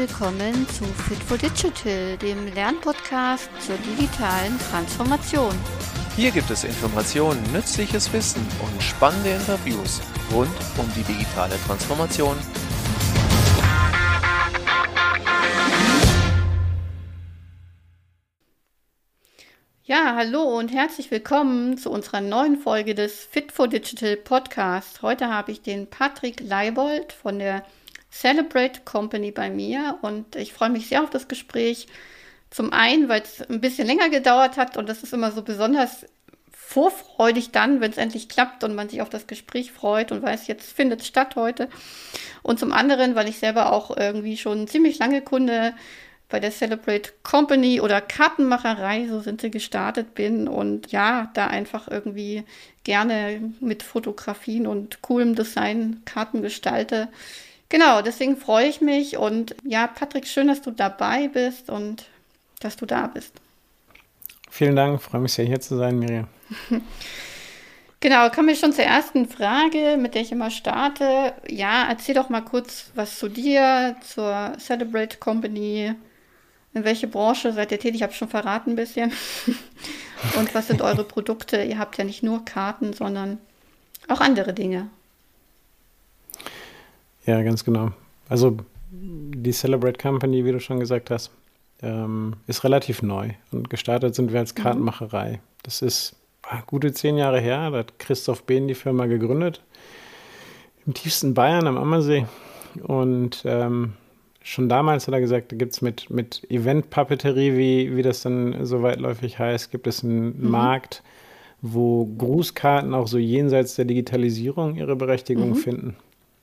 willkommen zu Fit for Digital, dem Lernpodcast zur digitalen Transformation. Hier gibt es Informationen, nützliches Wissen und spannende Interviews rund um die digitale Transformation. Ja, hallo und herzlich willkommen zu unserer neuen Folge des Fit for Digital Podcast. Heute habe ich den Patrick Leibold von der Celebrate Company bei mir und ich freue mich sehr auf das Gespräch. Zum einen, weil es ein bisschen länger gedauert hat und das ist immer so besonders vorfreudig dann, wenn es endlich klappt und man sich auf das Gespräch freut und weiß, jetzt findet es statt heute. Und zum anderen, weil ich selber auch irgendwie schon ziemlich lange Kunde bei der Celebrate Company oder Kartenmacherei, so sind sie gestartet bin und ja, da einfach irgendwie gerne mit Fotografien und coolem Design Karten gestalte. Genau, deswegen freue ich mich und ja, Patrick, schön, dass du dabei bist und dass du da bist. Vielen Dank, freue mich sehr hier zu sein, Miriam. genau, kommen wir schon zur ersten Frage, mit der ich immer starte. Ja, erzähl doch mal kurz was zu dir, zur Celebrate Company. In welche Branche seid ihr tätig? Ich habe schon verraten ein bisschen. Und was sind eure Produkte? Ihr habt ja nicht nur Karten, sondern auch andere Dinge. Ja, ganz genau. Also die Celebrate Company, wie du schon gesagt hast, ähm, ist relativ neu. Und gestartet sind wir als mhm. Kartenmacherei. Das ist ah, gute zehn Jahre her. Da hat Christoph Behn die Firma gegründet. Im tiefsten Bayern am Ammersee. Und ähm, schon damals hat er gesagt, da gibt es mit, mit Event-Papeterie, wie, wie das dann so weitläufig heißt, gibt es einen mhm. Markt, wo Grußkarten auch so jenseits der Digitalisierung ihre Berechtigung mhm. finden.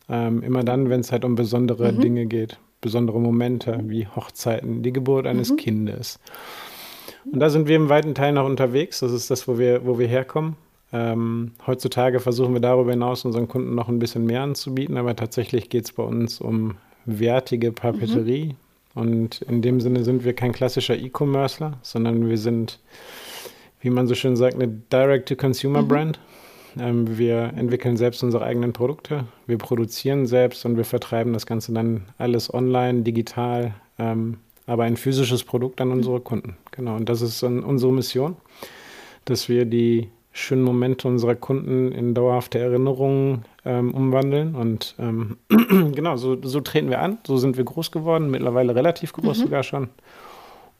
Ähm, immer dann, wenn es halt um besondere mhm. Dinge geht, besondere Momente wie Hochzeiten, die Geburt eines mhm. Kindes. Und da sind wir im weiten Teil noch unterwegs. Das ist das, wo wir, wo wir herkommen. Ähm, heutzutage versuchen wir darüber hinaus unseren Kunden noch ein bisschen mehr anzubieten, aber tatsächlich geht es bei uns um wertige Papeterie. Mhm. Und in dem Sinne sind wir kein klassischer E-Commercer, sondern wir sind, wie man so schön sagt, eine Direct-to-Consumer-Brand. Mhm. Ähm, wir entwickeln selbst unsere eigenen Produkte, wir produzieren selbst und wir vertreiben das Ganze dann alles online, digital, ähm, aber ein physisches Produkt an unsere Kunden. Genau, und das ist unsere Mission, dass wir die schönen Momente unserer Kunden in dauerhafte Erinnerungen ähm, umwandeln. Und ähm, genau, so, so, treten wir an. So sind wir groß geworden, mittlerweile relativ groß mhm. sogar schon.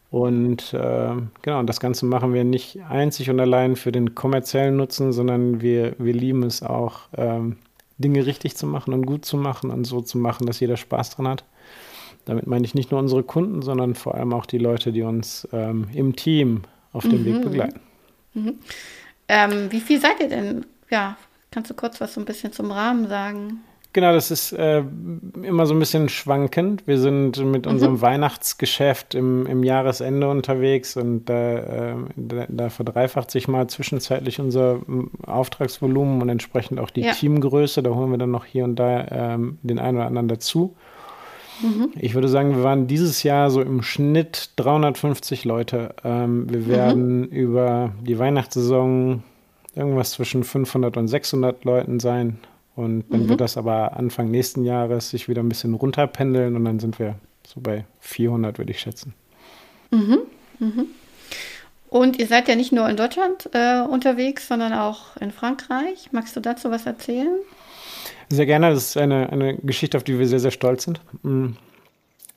Und äh, genau, das Ganze machen wir nicht einzig und allein für den kommerziellen Nutzen, sondern wir, wir lieben es auch, ähm, Dinge richtig zu machen und gut zu machen und so zu machen, dass jeder Spaß dran hat. Damit meine ich nicht nur unsere Kunden, sondern vor allem auch die Leute, die uns ähm, im Team auf dem mhm. Weg begleiten. Mhm. Ähm, wie viel seid ihr denn? Ja, kannst du kurz was so ein bisschen zum Rahmen sagen? Genau, das ist äh, immer so ein bisschen schwankend. Wir sind mit mhm. unserem Weihnachtsgeschäft im, im, Jahresende unterwegs und da, äh, da, da, verdreifacht sich mal zwischenzeitlich unser Auftragsvolumen und entsprechend auch die ja. Teamgröße. Da holen wir dann noch hier und da ähm, den einen oder anderen dazu. Mhm. Ich würde sagen, wir waren dieses Jahr so im Schnitt 350 Leute. Ähm, wir mhm. werden mhm. über die Weihnachtssaison irgendwas zwischen 500 und 600 Leuten sein. Und dann mhm. wird das aber Anfang nächsten Jahres sich wieder ein bisschen runterpendeln und dann sind wir so bei 400, würde ich schätzen. Mhm. Mhm. Und ihr seid ja nicht nur in Deutschland äh, unterwegs, sondern auch in Frankreich. Magst du dazu was erzählen? Sehr gerne. Das ist eine, eine Geschichte, auf die wir sehr, sehr stolz sind. Mm.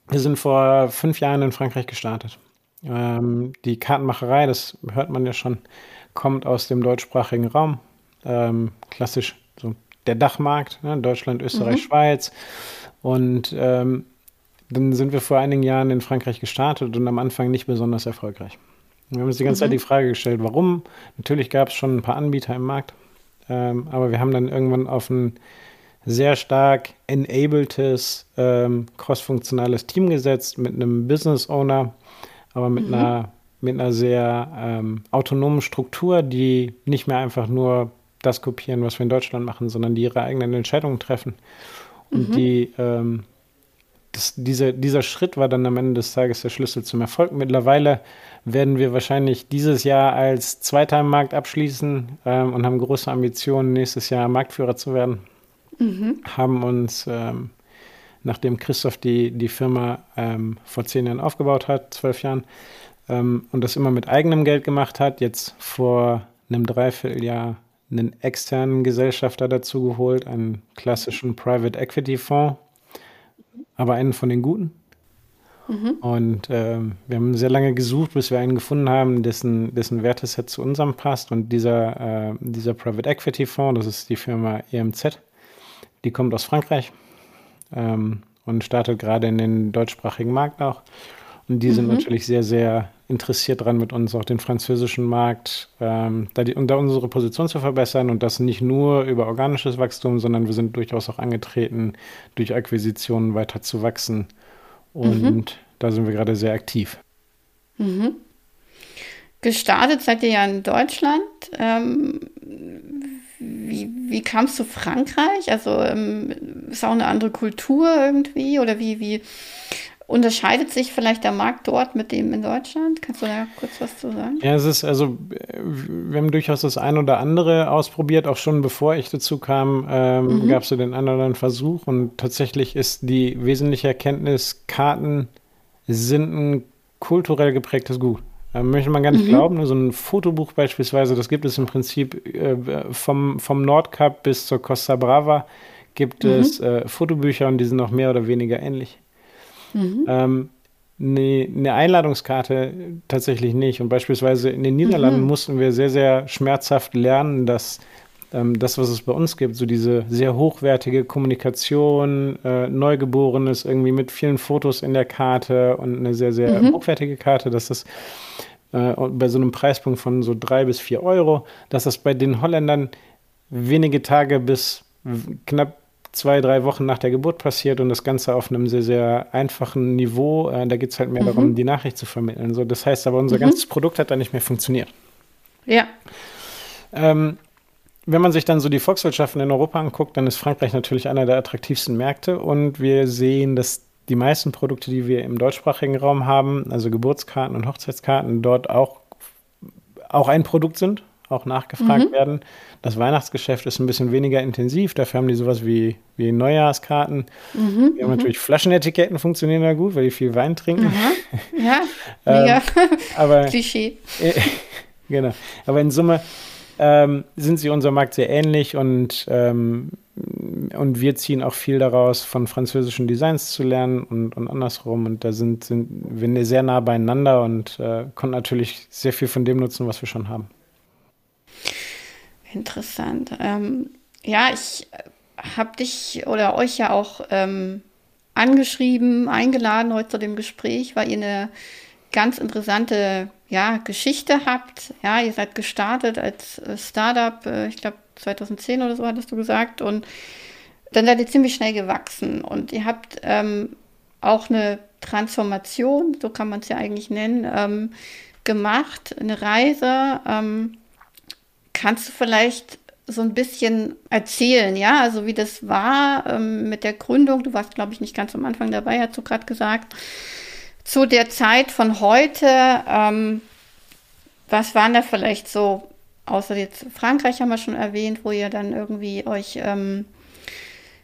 Wir sind vor fünf Jahren in Frankreich gestartet. Ähm, die Kartenmacherei, das hört man ja schon, kommt aus dem deutschsprachigen Raum. Ähm, klassisch der Dachmarkt, ne? Deutschland, Österreich, mhm. Schweiz. Und ähm, dann sind wir vor einigen Jahren in Frankreich gestartet und am Anfang nicht besonders erfolgreich. Wir haben uns die ganze mhm. Zeit die Frage gestellt, warum? Natürlich gab es schon ein paar Anbieter im Markt, ähm, aber wir haben dann irgendwann auf ein sehr stark enabledes, ähm, crossfunktionales Team gesetzt mit einem Business Owner, aber mit mhm. einer mit einer sehr ähm, autonomen Struktur, die nicht mehr einfach nur das kopieren, was wir in Deutschland machen, sondern die ihre eigenen Entscheidungen treffen. Und mhm. die, ähm, das, diese, dieser Schritt war dann am Ende des Tages der Schlüssel zum Erfolg. Mittlerweile werden wir wahrscheinlich dieses Jahr als Zweiter im Markt abschließen ähm, und haben große Ambitionen, nächstes Jahr Marktführer zu werden. Mhm. Haben uns ähm, nachdem Christoph die, die Firma ähm, vor zehn Jahren aufgebaut hat, zwölf Jahren, ähm, und das immer mit eigenem Geld gemacht hat. Jetzt vor einem Dreivierteljahr einen externen Gesellschafter dazu geholt, einen klassischen Private Equity Fonds, aber einen von den guten. Mhm. Und ähm, wir haben sehr lange gesucht, bis wir einen gefunden haben, dessen, dessen Werteset zu unserem passt. Und dieser, äh, dieser Private Equity Fonds, das ist die Firma EMZ, die kommt aus Frankreich ähm, und startet gerade in den deutschsprachigen Markt auch. Und die mhm. sind natürlich sehr, sehr interessiert daran, mit uns auch den französischen Markt, ähm, da, die, um da unsere Position zu verbessern und das nicht nur über organisches Wachstum, sondern wir sind durchaus auch angetreten, durch Akquisitionen weiter zu wachsen. Und mhm. da sind wir gerade sehr aktiv. Mhm. Gestartet seid ihr ja in Deutschland. Ähm, wie, wie kamst du Frankreich? Also ähm, ist auch eine andere Kultur irgendwie oder wie, wie unterscheidet sich vielleicht der Markt dort mit dem in Deutschland? Kannst du da kurz was zu sagen? Ja, es ist also, wir haben durchaus das ein oder andere ausprobiert, auch schon bevor ich dazu kam, ähm, mhm. gab es so den einen oder anderen Versuch und tatsächlich ist die wesentliche Erkenntnis, Karten sind ein kulturell geprägtes Gut. Ähm, möchte man gar nicht mhm. glauben. So ein Fotobuch beispielsweise, das gibt es im Prinzip äh, vom, vom Nordkap bis zur Costa Brava gibt mhm. es äh, Fotobücher und die sind noch mehr oder weniger ähnlich. Mhm. Ähm, eine, eine, Einladungskarte tatsächlich nicht. Und beispielsweise in den Niederlanden mhm. mussten wir sehr, sehr schmerzhaft lernen, dass ähm, das, was es bei uns gibt, so diese sehr hochwertige Kommunikation, äh, Neugeborenes irgendwie mit vielen Fotos in der Karte und eine sehr, sehr mhm. hochwertige Karte, dass das äh, bei so einem Preispunkt von so drei bis vier Euro, dass das bei den Holländern wenige Tage bis knapp zwei, drei Wochen nach der Geburt passiert und das Ganze auf einem sehr, sehr einfachen Niveau. Äh, da geht es halt mehr mhm. darum, die Nachricht zu vermitteln. So, das heißt aber, unser mhm. ganzes Produkt hat da nicht mehr funktioniert. Ja. Ähm, wenn man sich dann so die Volkswirtschaften in Europa anguckt, dann ist Frankreich natürlich einer der attraktivsten Märkte und wir sehen, dass die meisten Produkte, die wir im deutschsprachigen Raum haben, also Geburtskarten und Hochzeitskarten, dort auch, auch ein Produkt sind, auch nachgefragt mhm. werden. Das Weihnachtsgeschäft ist ein bisschen weniger intensiv, dafür haben die sowas wie, wie Neujahrskarten. Mhm. Die haben mhm. natürlich Flaschenetiketten, funktionieren da gut, weil die viel Wein trinken. Ja, mega. ähm, aber, Klischee. genau. Aber in Summe ähm, sind sie unserem Markt sehr ähnlich und, ähm, und wir ziehen auch viel daraus, von französischen Designs zu lernen und, und andersrum. Und da sind, sind wir sehr nah beieinander und äh, konnten natürlich sehr viel von dem nutzen, was wir schon haben. Interessant. Ähm, ja, ich habe dich oder euch ja auch ähm, angeschrieben, eingeladen heute zu dem Gespräch, weil ihr eine ganz interessante ja, Geschichte habt. Ja, ihr seid gestartet als äh, Startup, äh, ich glaube 2010 oder so hattest du gesagt, und dann seid ihr ziemlich schnell gewachsen und ihr habt ähm, auch eine Transformation, so kann man es ja eigentlich nennen, ähm, gemacht, eine Reise. Ähm, kannst du vielleicht so ein bisschen erzählen, ja, also wie das war ähm, mit der Gründung. Du warst, glaube ich, nicht ganz am Anfang dabei, hast du gerade gesagt zu der Zeit von heute, ähm, was waren da vielleicht so, außer jetzt Frankreich haben wir schon erwähnt, wo ihr dann irgendwie euch ähm,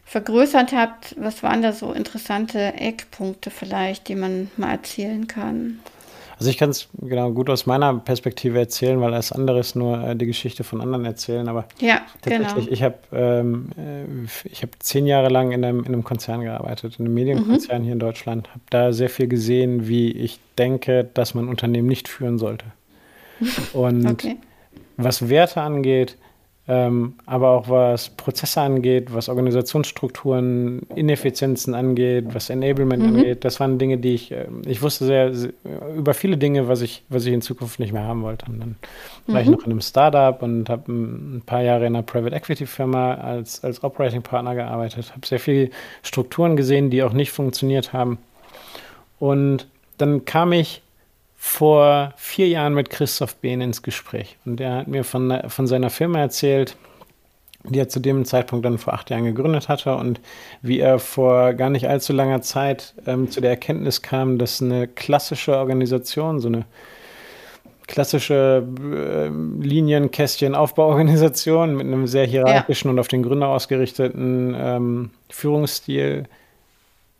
vergrößert habt, was waren da so interessante Eckpunkte vielleicht, die man mal erzählen kann? Also ich kann es genau gut aus meiner Perspektive erzählen, weil alles andere ist nur äh, die Geschichte von anderen erzählen. Aber ja, tatsächlich, genau. ich habe ähm, äh, ich zehn Jahre lang in einem, in einem Konzern gearbeitet, in einem Medienkonzern mhm. hier in Deutschland. Habe da sehr viel gesehen, wie ich denke, dass man Unternehmen nicht führen sollte. Und okay. was Werte angeht, ähm, aber auch was Prozesse angeht, was Organisationsstrukturen, Ineffizienzen angeht, was Enablement mhm. angeht. Das waren Dinge, die ich, äh, ich wusste sehr, sehr, über viele Dinge, was ich, was ich in Zukunft nicht mehr haben wollte. Und dann mhm. war ich mhm. noch in einem Startup und habe ein paar Jahre in einer Private Equity Firma als, als Operating Partner gearbeitet, habe sehr viele Strukturen gesehen, die auch nicht funktioniert haben. Und dann kam ich vor vier Jahren mit Christoph Behn ins Gespräch. Und er hat mir von, von seiner Firma erzählt, die er zu dem Zeitpunkt dann vor acht Jahren gegründet hatte und wie er vor gar nicht allzu langer Zeit ähm, zu der Erkenntnis kam, dass eine klassische Organisation, so eine klassische äh, Linien-Kästchen-Aufbauorganisation mit einem sehr hierarchischen ja. und auf den Gründer ausgerichteten ähm, Führungsstil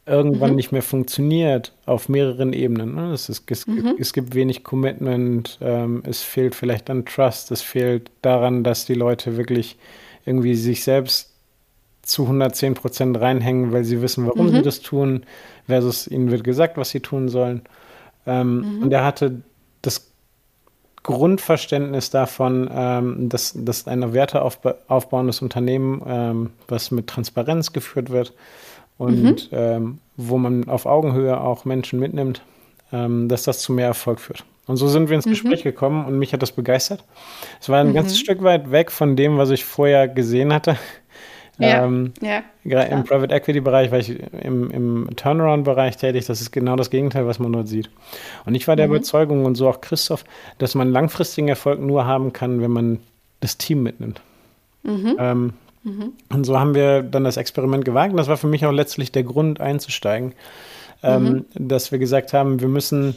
irgendwann mhm. nicht mehr funktioniert auf mehreren Ebenen. Ne? Es, ist, es, mhm. es, gibt wenig Commitment, ähm, es fehlt vielleicht an Trust, es fehlt daran, dass die Leute wirklich irgendwie sich selbst zu 110 Prozent reinhängen, weil sie wissen, warum mhm. sie das tun, versus ihnen wird gesagt, was sie tun sollen. Ähm, mhm. Und er hatte das Grundverständnis davon, ähm, dass, dass ein werteaufbauendes Unternehmen, ähm, was mit Transparenz geführt wird und mhm. ähm, wo man auf Augenhöhe auch Menschen mitnimmt, ähm, dass das zu mehr Erfolg führt. Und so sind wir ins mhm. Gespräch gekommen und mich hat das begeistert. Es war ein mhm. ganzes Stück weit weg von dem, was ich vorher gesehen hatte. Ja, ähm, ja, Im Private Equity Bereich war ich im, im Turnaround-Bereich tätig. Das ist genau das Gegenteil, was man dort sieht. Und ich war der mhm. Überzeugung und so auch Christoph, dass man langfristigen Erfolg nur haben kann, wenn man das Team mitnimmt. Mhm. Ähm, mhm. Und so haben wir dann das Experiment gewagt. Und das war für mich auch letztlich der Grund einzusteigen, ähm, mhm. dass wir gesagt haben, wir müssen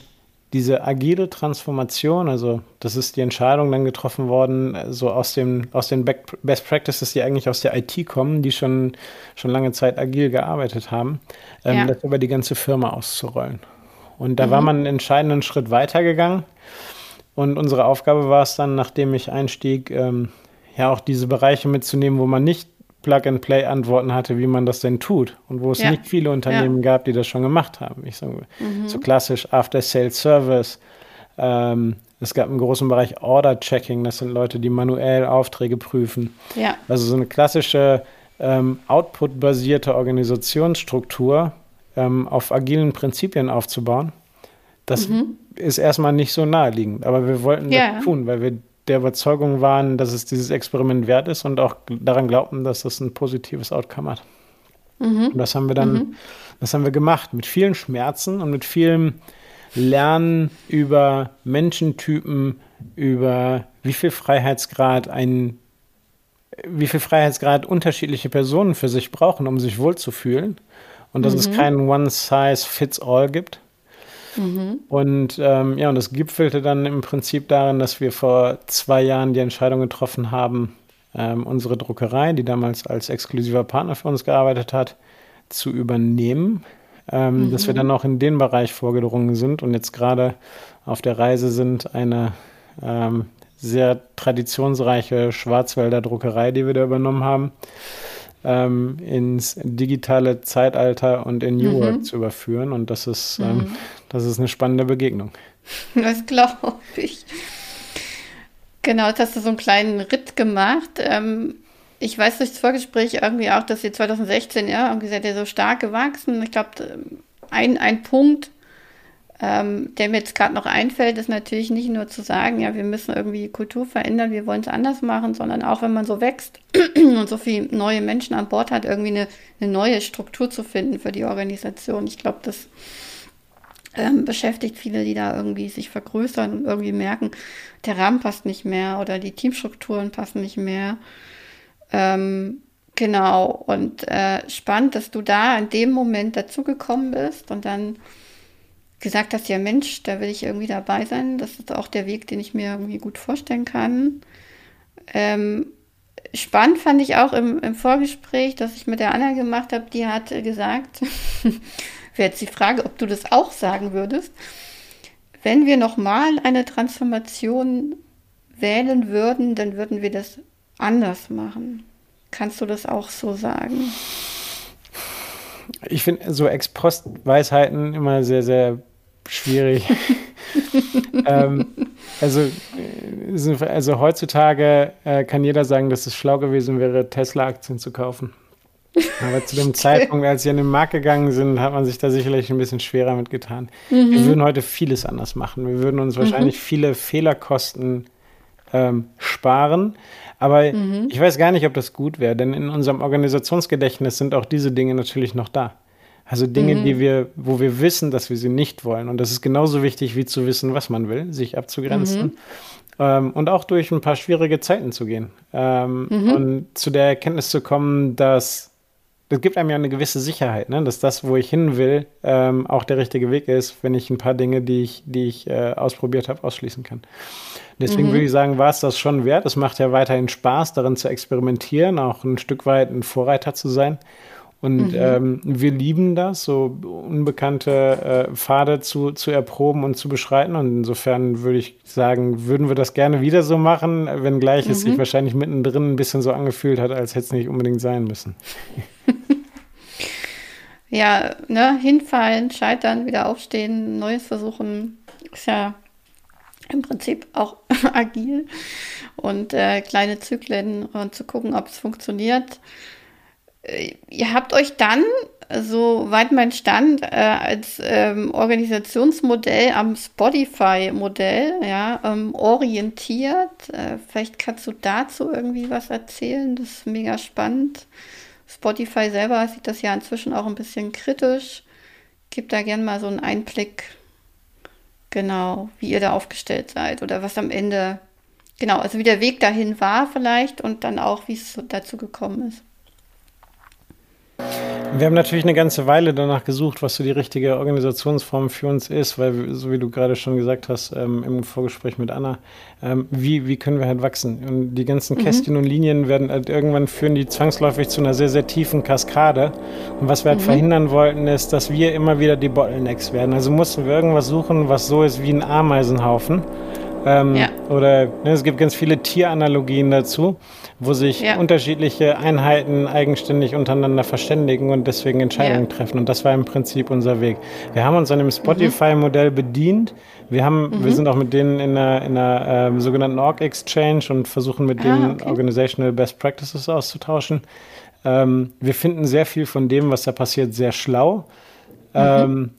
diese agile Transformation, also das ist die Entscheidung dann getroffen worden, so aus, dem, aus den Best Practices, die eigentlich aus der IT kommen, die schon, schon lange Zeit agil gearbeitet haben, ähm, ja. das über die ganze Firma auszurollen. Und da mhm. war man einen entscheidenden Schritt weitergegangen. Und unsere Aufgabe war es dann, nachdem ich einstieg, ähm, ja auch diese Bereiche mitzunehmen, wo man nicht Plug-and-Play-Antworten hatte, wie man das denn tut und wo es ja. nicht viele Unternehmen ja. gab, die das schon gemacht haben. Ich sage mhm. so klassisch After-Sales-Service. Ähm, es gab einen großen Bereich Order-Checking, das sind Leute, die manuell Aufträge prüfen. Ja. Also so eine klassische ähm, Output-basierte Organisationsstruktur ähm, auf agilen Prinzipien aufzubauen. Das mhm. ist erstmal nicht so naheliegend, aber wir wollten ja. das tun, weil wir der Überzeugung waren, dass es dieses Experiment wert ist und auch daran glaubten, dass das ein positives Outcome hat. Mhm. Und das haben wir dann, mhm. das haben wir gemacht mit vielen Schmerzen und mit vielem Lernen über Menschentypen, über wie viel Freiheitsgrad ein wie viel Freiheitsgrad unterschiedliche Personen für sich brauchen, um sich wohlzufühlen. Und dass mhm. es keinen One-Size-Fits-All gibt. Mhm. Und ähm, ja, und das gipfelte dann im Prinzip darin, dass wir vor zwei Jahren die Entscheidung getroffen haben, ähm, unsere Druckerei, die damals als exklusiver Partner für uns gearbeitet hat, zu übernehmen. Ähm, mhm. Dass wir dann auch in den Bereich vorgedrungen sind und jetzt gerade auf der Reise sind, eine ähm, sehr traditionsreiche Schwarzwälder Druckerei, die wir da übernommen haben ähm, ins digitale Zeitalter und in New mhm. Work zu überführen. Und das ist, ähm, mhm. das ist eine spannende Begegnung. Das glaube ich. Genau, jetzt hast du so einen kleinen Ritt gemacht. Ähm, ich weiß durch das Vorgespräch irgendwie auch, dass ihr 2016, ja, irgendwie seid ihr so stark gewachsen. Ich glaube, ein, ein Punkt, ähm, der mir jetzt gerade noch einfällt, ist natürlich nicht nur zu sagen, ja, wir müssen irgendwie Kultur verändern, wir wollen es anders machen, sondern auch wenn man so wächst und so viele neue Menschen an Bord hat, irgendwie eine, eine neue Struktur zu finden für die Organisation. Ich glaube, das ähm, beschäftigt viele, die da irgendwie sich vergrößern und irgendwie merken, der Rahmen passt nicht mehr oder die Teamstrukturen passen nicht mehr. Ähm, genau, und äh, spannend, dass du da in dem Moment dazugekommen bist und dann gesagt hast, ja Mensch, da will ich irgendwie dabei sein. Das ist auch der Weg, den ich mir irgendwie gut vorstellen kann. Ähm, spannend fand ich auch im, im, Vorgespräch, das ich mit der Anna gemacht habe, die hat gesagt, wäre jetzt die Frage, ob du das auch sagen würdest, wenn wir nochmal eine Transformation wählen würden, dann würden wir das anders machen. Kannst du das auch so sagen? Ich finde so Ex-Post-Weisheiten immer sehr, sehr schwierig. ähm, also, äh, also heutzutage äh, kann jeder sagen, dass es schlau gewesen wäre, Tesla-Aktien zu kaufen. Aber zu dem Zeitpunkt, als sie an den Markt gegangen sind, hat man sich da sicherlich ein bisschen schwerer mitgetan. Mhm. Wir würden heute vieles anders machen. Wir würden uns wahrscheinlich mhm. viele Fehlerkosten ähm, sparen. Aber mhm. ich weiß gar nicht, ob das gut wäre, denn in unserem Organisationsgedächtnis sind auch diese Dinge natürlich noch da. Also Dinge, mhm. die wir, wo wir wissen, dass wir sie nicht wollen. Und das ist genauso wichtig, wie zu wissen, was man will, sich abzugrenzen. Mhm. Ähm, und auch durch ein paar schwierige Zeiten zu gehen. Ähm, mhm. Und zu der Erkenntnis zu kommen, dass das gibt einem ja eine gewisse Sicherheit, ne? dass das, wo ich hin will, ähm, auch der richtige Weg ist, wenn ich ein paar Dinge, die ich, die ich äh, ausprobiert habe, ausschließen kann. Deswegen mhm. würde ich sagen, war es das schon wert. Es macht ja weiterhin Spaß, darin zu experimentieren, auch ein Stück weit ein Vorreiter zu sein. Und mhm. ähm, wir lieben das, so unbekannte äh, Pfade zu, zu erproben und zu beschreiten. Und insofern würde ich sagen, würden wir das gerne wieder so machen, wenngleich mhm. es sich mhm. wahrscheinlich mittendrin ein bisschen so angefühlt hat, als hätte es nicht unbedingt sein müssen. ja, ne, hinfallen, scheitern, wieder aufstehen, Neues versuchen, ist ja im Prinzip auch agil und äh, kleine Zyklen und zu gucken, ob es funktioniert. Äh, ihr habt euch dann, soweit mein Stand, äh, als ähm, Organisationsmodell am Spotify-Modell ja, ähm, orientiert. Äh, vielleicht kannst du dazu irgendwie was erzählen. Das ist mega spannend. Spotify selber sieht das ja inzwischen auch ein bisschen kritisch. Gib da gerne mal so einen Einblick, genau, wie ihr da aufgestellt seid oder was am Ende, genau, also wie der Weg dahin war vielleicht und dann auch, wie es dazu gekommen ist. Wir haben natürlich eine ganze Weile danach gesucht, was so die richtige Organisationsform für uns ist, weil, so wie du gerade schon gesagt hast ähm, im Vorgespräch mit Anna, ähm, wie, wie können wir halt wachsen? Und die ganzen mhm. Kästchen und Linien werden halt irgendwann führen die zwangsläufig zu einer sehr, sehr tiefen Kaskade. Und was wir halt mhm. verhindern wollten, ist, dass wir immer wieder die Bottlenecks werden. Also mussten wir irgendwas suchen, was so ist wie ein Ameisenhaufen. Ähm, ja. Oder ne, es gibt ganz viele Tieranalogien dazu wo sich ja. unterschiedliche Einheiten eigenständig untereinander verständigen und deswegen Entscheidungen ja. treffen. Und das war im Prinzip unser Weg. Wir haben uns an dem Spotify-Modell bedient. Wir, haben, mhm. wir sind auch mit denen in einer, in einer äh, sogenannten Org Exchange und versuchen mit ah, denen okay. Organizational Best Practices auszutauschen. Ähm, wir finden sehr viel von dem, was da passiert, sehr schlau. Mhm. Ähm,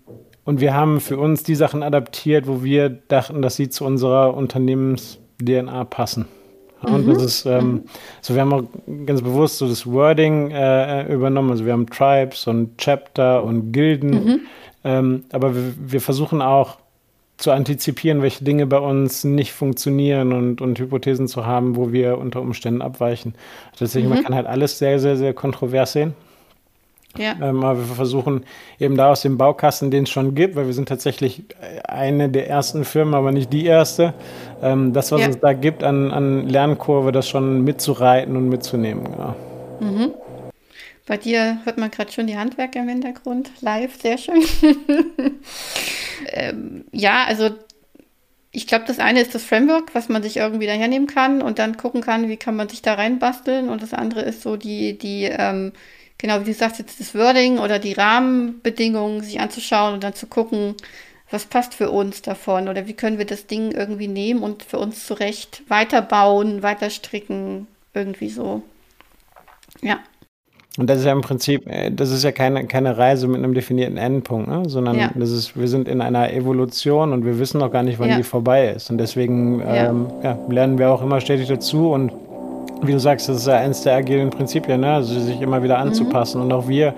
und wir haben für uns die Sachen adaptiert, wo wir dachten, dass sie zu unserer Unternehmens-DNA passen. Und mhm. das ist ähm, so, wir haben auch ganz bewusst so das Wording äh, übernommen. Also wir haben Tribes und Chapter und Gilden. Mhm. Ähm, aber wir, wir, versuchen auch zu antizipieren, welche Dinge bei uns nicht funktionieren und, und Hypothesen zu haben, wo wir unter Umständen abweichen. Deswegen, mhm. man kann halt alles sehr, sehr, sehr kontrovers sehen. Ja. Ähm, aber wir versuchen eben da aus dem Baukasten, den es schon gibt, weil wir sind tatsächlich eine der ersten Firmen, aber nicht die erste, ähm, das, was ja. es da gibt an, an Lernkurve, das schon mitzureiten und mitzunehmen. Ja. Mhm. Bei dir hört man gerade schon die Handwerker im Hintergrund live, sehr schön. ähm, ja, also ich glaube, das eine ist das Framework, was man sich irgendwie da hernehmen kann und dann gucken kann, wie kann man sich da reinbasteln. Und das andere ist so die, die ähm, genau wie du sagst, jetzt das Wording oder die Rahmenbedingungen sich anzuschauen und dann zu gucken, was passt für uns davon oder wie können wir das Ding irgendwie nehmen und für uns zurecht weiterbauen, weiter stricken, irgendwie so. Ja. Und das ist ja im Prinzip, äh, das ist ja keine, keine Reise mit einem definierten Endpunkt, ne? sondern ja. das ist, wir sind in einer Evolution und wir wissen noch gar nicht, wann ja. die vorbei ist. Und deswegen ja. Ähm, lernen wir auch immer stetig dazu und wie du sagst, das ist ja eins der agilen Prinzipien, ne? also sich immer wieder anzupassen. Mhm. Und auch wir,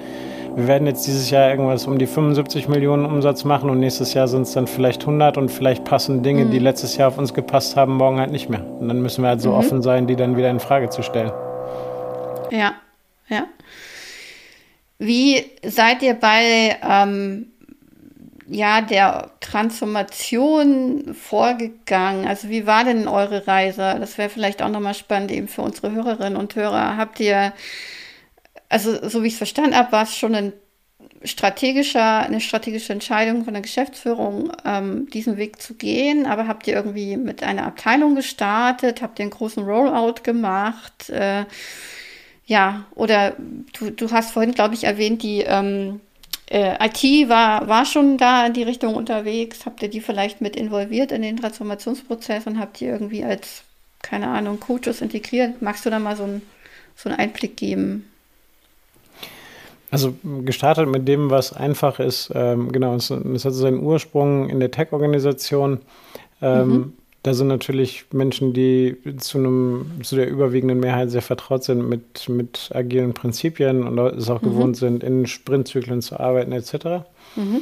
wir werden jetzt dieses Jahr irgendwas um die 75 Millionen Umsatz machen und nächstes Jahr sind es dann vielleicht 100 und vielleicht passen Dinge, mhm. die letztes Jahr auf uns gepasst haben, morgen halt nicht mehr. Und dann müssen wir halt so mhm. offen sein, die dann wieder in Frage zu stellen. Ja, ja. Wie seid ihr bei ähm, ja, der Transformation vorgegangen? Also wie war denn eure Reise? Das wäre vielleicht auch nochmal spannend eben für unsere Hörerinnen und Hörer. Habt ihr, also so wie ich es verstanden habe, war es schon ein strategischer, eine strategische Entscheidung von der Geschäftsführung, ähm, diesen Weg zu gehen. Aber habt ihr irgendwie mit einer Abteilung gestartet? Habt ihr einen großen Rollout gemacht? Äh, ja, oder du, du hast vorhin, glaube ich, erwähnt, die ähm, äh, IT war, war schon da in die Richtung unterwegs. Habt ihr die vielleicht mit involviert in den Transformationsprozess und habt ihr irgendwie als, keine Ahnung, Coaches integriert? Magst du da mal so, ein, so einen Einblick geben? Also gestartet mit dem, was einfach ist, ähm, genau, es, es, hat seinen Ursprung in der Tech-Organisation. Ähm, mhm. Da sind natürlich Menschen, die zu, einem, zu der überwiegenden Mehrheit sehr vertraut sind mit, mit agilen Prinzipien und es auch mhm. gewohnt sind, in Sprintzyklen zu arbeiten etc. Mhm.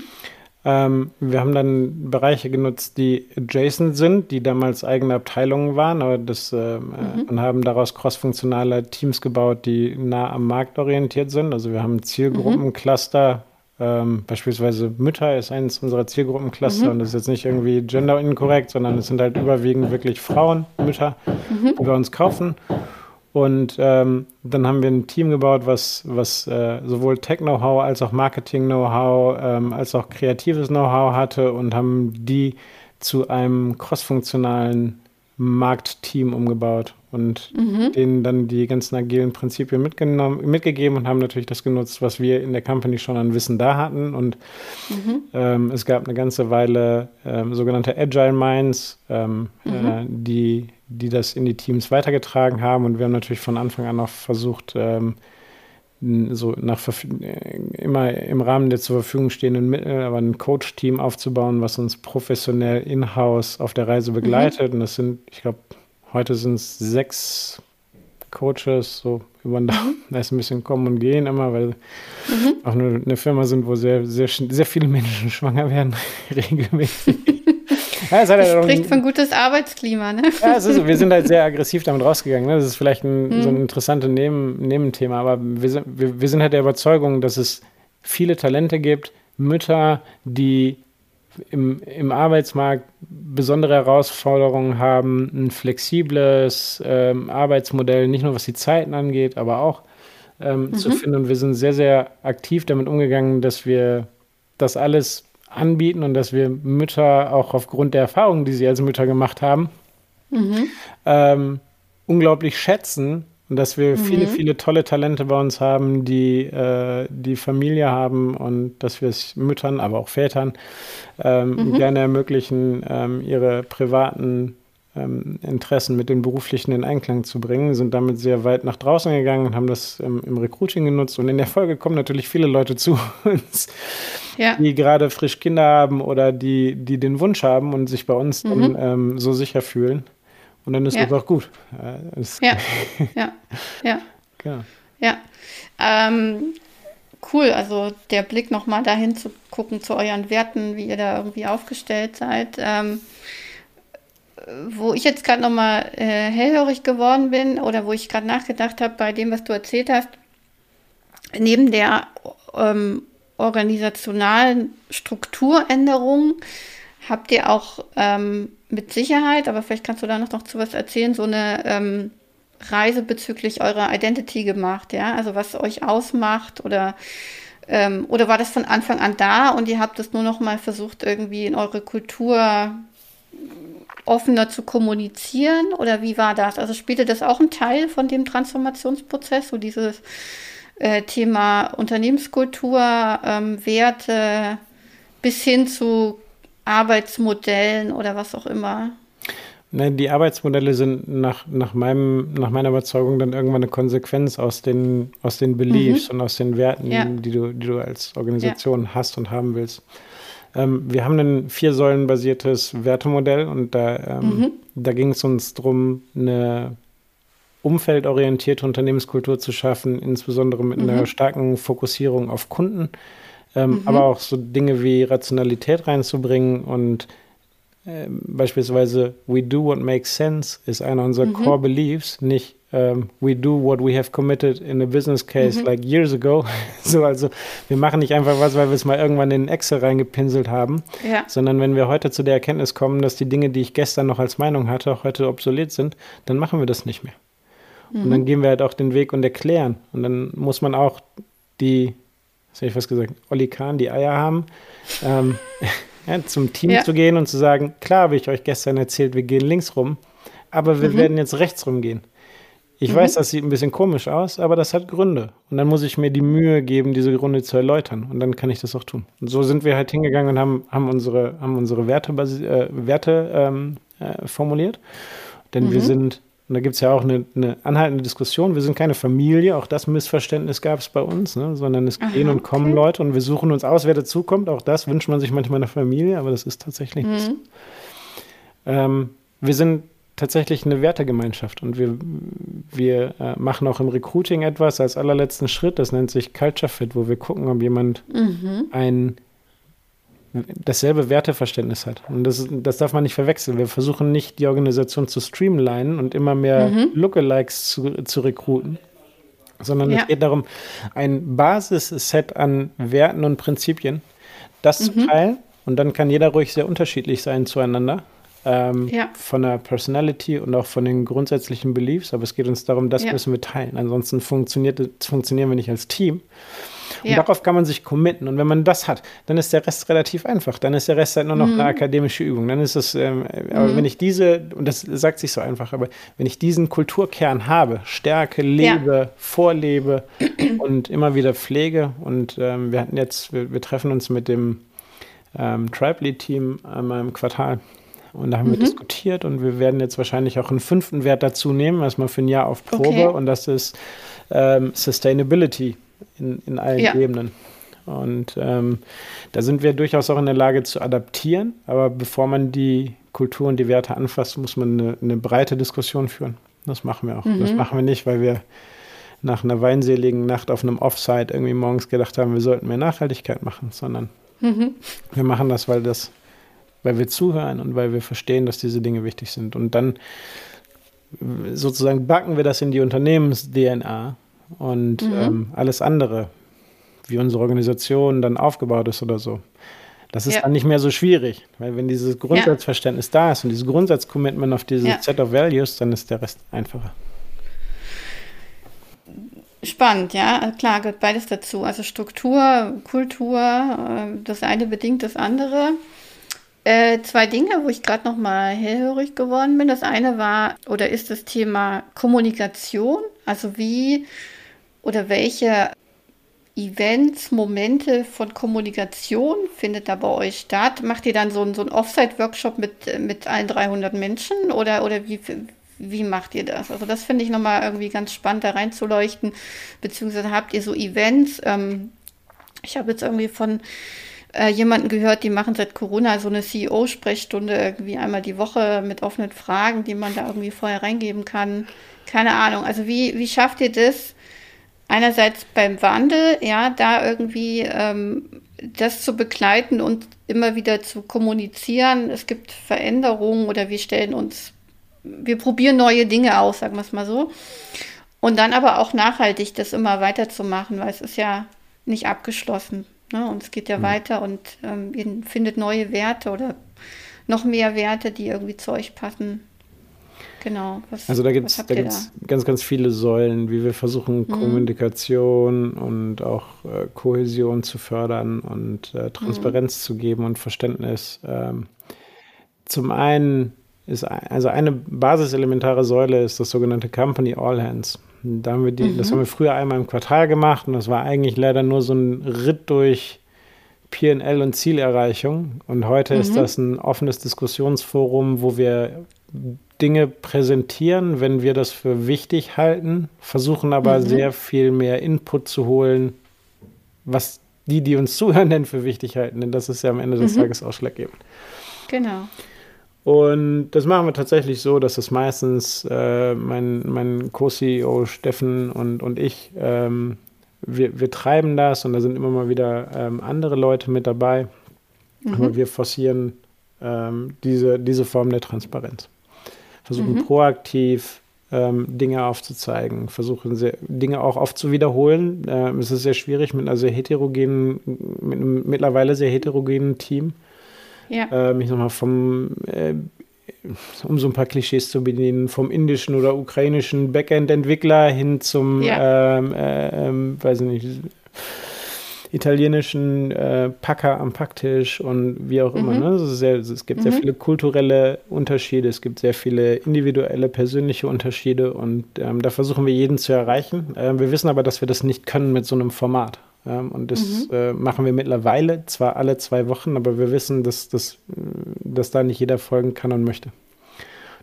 Ähm, wir haben dann Bereiche genutzt, die adjacent sind, die damals eigene Abteilungen waren, aber das, äh, mhm. und haben daraus crossfunktionale Teams gebaut, die nah am Markt orientiert sind. Also wir haben Zielgruppencluster, ähm, beispielsweise Mütter ist eines unserer Zielgruppencluster mhm. und das ist jetzt nicht irgendwie gender inkorrekt, sondern es sind halt überwiegend wirklich Frauen, Mütter, mhm. die bei uns kaufen. Und ähm, dann haben wir ein Team gebaut, was, was äh, sowohl Tech-Know-how als auch Marketing-Know-how ähm, als auch kreatives Know-how hatte und haben die zu einem crossfunktionalen Marktteam umgebaut und mhm. denen dann die ganzen agilen Prinzipien mitgenommen, mitgegeben und haben natürlich das genutzt, was wir in der Company schon an Wissen da hatten. Und mhm. ähm, es gab eine ganze Weile ähm, sogenannte Agile Minds, ähm, mhm. äh, die, die das in die Teams weitergetragen haben. Und wir haben natürlich von Anfang an auch versucht, ähm, so nach äh, immer im Rahmen der zur Verfügung stehenden Mittel, aber ein Coach-Team aufzubauen, was uns professionell in-house auf der Reise begleitet. Mhm. Und das sind, ich glaube, Heute sind es sechs Coaches, so über den Daumen. Da ist ein bisschen kommen und gehen immer, weil mhm. auch nur eine Firma sind, wo sehr, sehr, sehr viele Menschen schwanger werden, regelmäßig. ja, das halt spricht von gutes Arbeitsklima, ne? Ja, ist, wir sind halt sehr aggressiv damit rausgegangen. Ne? Das ist vielleicht ein, mhm. so ein interessantes Neben, Nebenthema, aber wir sind, wir, wir sind halt der Überzeugung, dass es viele Talente gibt, Mütter, die im, im Arbeitsmarkt besondere Herausforderungen haben, ein flexibles ähm, Arbeitsmodell, nicht nur was die Zeiten angeht, aber auch ähm, mhm. zu finden. Und wir sind sehr, sehr aktiv damit umgegangen, dass wir das alles anbieten und dass wir Mütter auch aufgrund der Erfahrungen, die sie als Mütter gemacht haben, mhm. ähm, unglaublich schätzen und dass wir mhm. viele, viele tolle Talente bei uns haben, die äh, die Familie haben und dass wir es Müttern, aber auch Vätern ähm, mhm. gerne ermöglichen, ähm, ihre privaten ähm, Interessen mit den beruflichen in Einklang zu bringen, sind damit sehr weit nach draußen gegangen und haben das im, im Recruiting genutzt. Und in der Folge kommen natürlich viele Leute zu uns, ja. die gerade frisch Kinder haben oder die, die den Wunsch haben und sich bei uns mhm. dann ähm, so sicher fühlen. Und dann ist ja. das auch gut. ja, ja, ja. Genau. Ja. Ähm, cool, also der Blick nochmal dahin zu gucken, zu euren Werten, wie ihr da irgendwie aufgestellt seid. Ähm, wo ich jetzt gerade nochmal äh, hellhörig geworden bin oder wo ich gerade nachgedacht habe bei dem, was du erzählt hast, neben der ähm, organisationalen Strukturänderung habt ihr auch ähm, mit Sicherheit, aber vielleicht kannst du da noch, noch zu was erzählen, so eine ähm, Reise bezüglich eurer Identity gemacht, ja? Also was euch ausmacht oder ähm, oder war das von Anfang an da und ihr habt es nur noch mal versucht, irgendwie in eure Kultur offener zu kommunizieren? Oder wie war das? Also spielte das auch ein Teil von dem Transformationsprozess, so dieses äh, Thema Unternehmenskultur, ähm, Werte bis hin zu Arbeitsmodellen oder was auch immer? Ne, die Arbeitsmodelle sind nach, nach, meinem, nach meiner Überzeugung dann irgendwann eine Konsequenz aus den, aus den Beliefs mhm. und aus den Werten, ja. die, du, die du als Organisation ja. hast und haben willst. Ähm, wir haben ein vier Säulen basiertes Wertemodell und da, ähm, mhm. da ging es uns darum, eine umfeldorientierte Unternehmenskultur zu schaffen, insbesondere mit mhm. einer starken Fokussierung auf Kunden ähm, mhm. aber auch so Dinge wie Rationalität reinzubringen und äh, beispielsweise We do what makes sense ist einer unserer mhm. Core Beliefs, nicht um, ähm, We do what we have committed in a business case mhm. like years ago. so, also wir machen nicht einfach was, weil wir es mal irgendwann in Excel reingepinselt haben, ja. sondern wenn wir heute zu der Erkenntnis kommen, dass die Dinge, die ich gestern noch als Meinung hatte, auch heute obsolet sind, dann machen wir das nicht mehr. Und dann mhm. gehen wir halt auch den Weg und erklären. Und dann muss man auch die was habe ich was gesagt, Olli Kahn die Eier haben, ähm, ja, zum Team ja. zu gehen und zu sagen, klar habe ich euch gestern erzählt, wir gehen links rum, aber wir mhm. werden jetzt rechts rumgehen. Ich mhm. weiß, das sieht ein bisschen komisch aus, aber das hat Gründe. Und dann muss ich mir die Mühe geben, diese Gründe zu erläutern. Und dann kann ich das auch tun. Und so sind wir halt hingegangen und haben, haben unsere, haben unsere Werte, äh, Werte ähm, äh, formuliert. Denn mhm. wir sind und da gibt es ja auch eine, eine, anhaltende Diskussion. Wir sind keine Familie, auch das Missverständnis gab es bei uns, ne? sondern es Aha, gehen und kommen okay. Leute und wir suchen uns aus, wer dazukommt. Auch das wünscht man sich manchmal in der Familie, aber das ist tatsächlich mhm. nicht so. Ähm, wir sind tatsächlich eine Wertegemeinschaft und wir, wir äh, machen auch im Recruiting etwas als allerletzten Schritt, das nennt sich Culture Fit, wo wir gucken, ob jemand mhm. ein dasselbe Werteverständnis hat. Und das, das darf man nicht verwechseln. Wir versuchen nicht, die Organisation zu streamlinen und immer mehr mhm. Lookalikes zu, zu rekruten, sondern ja. es geht darum, ein Basisset an Werten und Prinzipien, das mhm. zu teilen. Und dann kann jeder ruhig sehr unterschiedlich sein zueinander. ähm, ja. von der Personality und auch von den grundsätzlichen Beliefs, aber es geht uns darum, das ja. müssen wir teilen. Ansonsten funktioniert, funktionieren wir nicht als Team. Und ja. darauf kann man sich committen. Und wenn man das hat, dann ist der Rest relativ einfach. Dann ist der Rest halt nur noch mhm. eine akademische Übung. Dann ist es, ähm, aber mhm. wenn ich diese, und das sagt sich so einfach, aber wenn ich diesen Kulturkern habe, stärke, lebe, ja. vorlebe und immer wieder pflege und ähm, wir hatten jetzt, wir, wir, treffen uns mit dem ähm, Tribe Lead Team einmal im Quartal. Und da haben mhm. wir diskutiert und wir werden jetzt wahrscheinlich auch einen fünften Wert dazu nehmen, erstmal für ein Jahr auf Probe. Okay. Und das ist ähm, Sustainability in, in allen ja. Ebenen. Und ähm, da sind wir durchaus auch in der Lage zu adaptieren. Aber bevor man die Kultur und die Werte anfasst, muss man eine, eine breite Diskussion führen. Das machen wir auch. Mhm. Das machen wir nicht, weil wir nach einer weinseligen Nacht auf einem Offsite irgendwie morgens gedacht haben, wir sollten mehr Nachhaltigkeit machen, sondern mhm. wir machen das, weil das, weil wir zuhören und weil wir verstehen, dass diese Dinge wichtig sind. Und dann sozusagen backen wir das in die Unternehmens-DNA und mhm. ähm, alles andere, wie unsere Organisation dann aufgebaut ist oder so. Das ist ja. dann nicht mehr so schwierig, weil wenn dieses Grundsatzverständnis ja. da ist und dieses Grundsatzcommitment auf dieses ja. Set of Values, dann ist der Rest einfacher. Spannend, ja, klar, gehört beides dazu. Also Struktur, Kultur, äh, das eine bedingt das andere. Äh, zwei Dinge, wo ich gerade noch mal hellhörig geworden bin. Das eine war oder ist das Thema Kommunikation. Also wie oder welche Events, Momente von Kommunikation findet da bei euch statt? Macht ihr dann so, einen, so einen Offsite-Workshop mit, mit allen 300 Menschen oder, oder wie, wie macht ihr das? Also das finde ich nochmal irgendwie ganz spannend, da reinzuleuchten. Beziehungsweise habt ihr so Events? Ähm, ich habe jetzt irgendwie von äh, jemanden gehört, die machen seit Corona so eine CEO-Sprechstunde irgendwie einmal die Woche mit offenen Fragen, die man da irgendwie vorher reingeben kann. Keine Ahnung. Also wie, wie schafft ihr das? Einerseits beim Wandel, ja, da irgendwie ähm, das zu begleiten und immer wieder zu kommunizieren. Es gibt Veränderungen oder wir stellen uns, wir probieren neue Dinge aus, sagen wir es mal so. Und dann aber auch nachhaltig das immer weiterzumachen, weil es ist ja nicht abgeschlossen. Ne? Und es geht ja mhm. weiter und ähm, ihr findet neue Werte oder noch mehr Werte, die irgendwie zu euch passen. Genau. Was, also da gibt es da? ganz, ganz viele Säulen, wie wir versuchen, mhm. Kommunikation und auch äh, Kohäsion zu fördern und äh, Transparenz mhm. zu geben und Verständnis. Ähm, zum einen ist also eine basiselementare Säule ist das sogenannte Company All Hands. Da haben wir die, mhm. Das haben wir früher einmal im Quartal gemacht und das war eigentlich leider nur so ein Ritt durch PL und Zielerreichung. Und heute ist mhm. das ein offenes Diskussionsforum, wo wir Dinge präsentieren, wenn wir das für wichtig halten, versuchen aber mhm. sehr viel mehr Input zu holen, was die, die uns zuhören, denn für wichtig halten, denn das ist ja am Ende des mhm. Tages ausschlaggebend. Genau. Und das machen wir tatsächlich so, dass es meistens äh, mein, mein Co-CEO Steffen und, und ich, ähm, wir, wir treiben das und da sind immer mal wieder ähm, andere Leute mit dabei. Mhm. Aber wir forcieren ähm, diese, diese Form der Transparenz versuchen mhm. proaktiv ähm, Dinge aufzuzeigen, versuchen sehr, Dinge auch oft zu wiederholen. Ähm, es ist sehr schwierig mit einer sehr heterogenen, mit einem mittlerweile sehr heterogenen Team. Ja. Ähm, ich nochmal vom, äh, um so ein paar Klischees zu bedienen, vom indischen oder ukrainischen Backend-Entwickler hin zum, ja. ähm, äh, ähm, weiß ich nicht, italienischen äh, Packer am Packtisch und wie auch immer. Mhm. Ne? Sehr, es gibt mhm. sehr viele kulturelle Unterschiede, es gibt sehr viele individuelle, persönliche Unterschiede und ähm, da versuchen wir jeden zu erreichen. Ähm, wir wissen aber, dass wir das nicht können mit so einem Format. Ähm, und das mhm. äh, machen wir mittlerweile, zwar alle zwei Wochen, aber wir wissen, dass, dass, dass da nicht jeder folgen kann und möchte.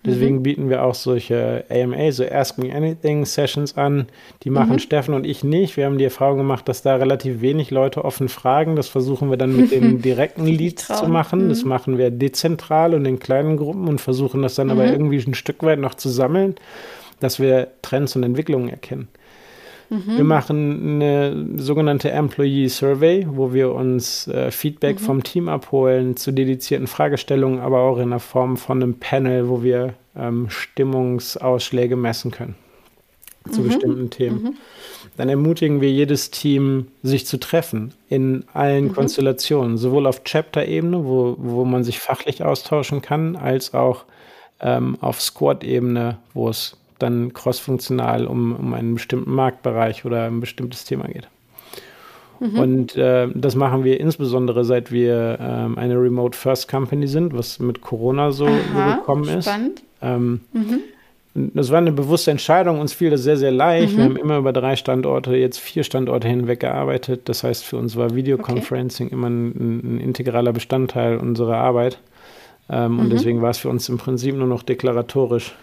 Deswegen mhm. bieten wir auch solche AMA, so Ask Me Anything Sessions an. Die machen mhm. Steffen und ich nicht. Wir haben die Erfahrung gemacht, dass da relativ wenig Leute offen fragen. Das versuchen wir dann mit den direkten Leads zu machen. Mhm. Das machen wir dezentral und in kleinen Gruppen und versuchen das dann aber mhm. irgendwie ein Stück weit noch zu sammeln, dass wir Trends und Entwicklungen erkennen. Mhm. Wir machen eine sogenannte Employee Survey, wo wir uns äh, Feedback mhm. vom Team abholen zu dedizierten Fragestellungen, aber auch in der Form von einem Panel, wo wir ähm, Stimmungsausschläge messen können. zu mhm. bestimmten Themen. Mhm. Dann ermutigen wir jedes Team, sich zu treffen in allen mhm. Konstellationen, sowohl auf Chapter-Ebene, wo, wo man sich fachlich austauschen kann, als auch ähm, auf Squad-Ebene, wo es dann crossfunktional um, um einen bestimmten Marktbereich oder ein bestimmtes Thema geht. Mhm. Und äh, das machen wir insbesondere, seit wir ähm, eine Remote First Company sind, was mit Corona so, Aha, so gekommen ist. Spannend. Ähm, mhm. Das war eine bewusste Entscheidung. Uns fiel das sehr, sehr leicht. Mhm. Wir haben immer über drei Standorte, jetzt vier Standorte hinweg gearbeitet. Das heißt, für uns war Videoconferencing okay. immer ein, ein, integraler Bestandteil unserer Arbeit. Ähm, und mhm. deswegen war es für uns im Prinzip nur noch deklaratorisch,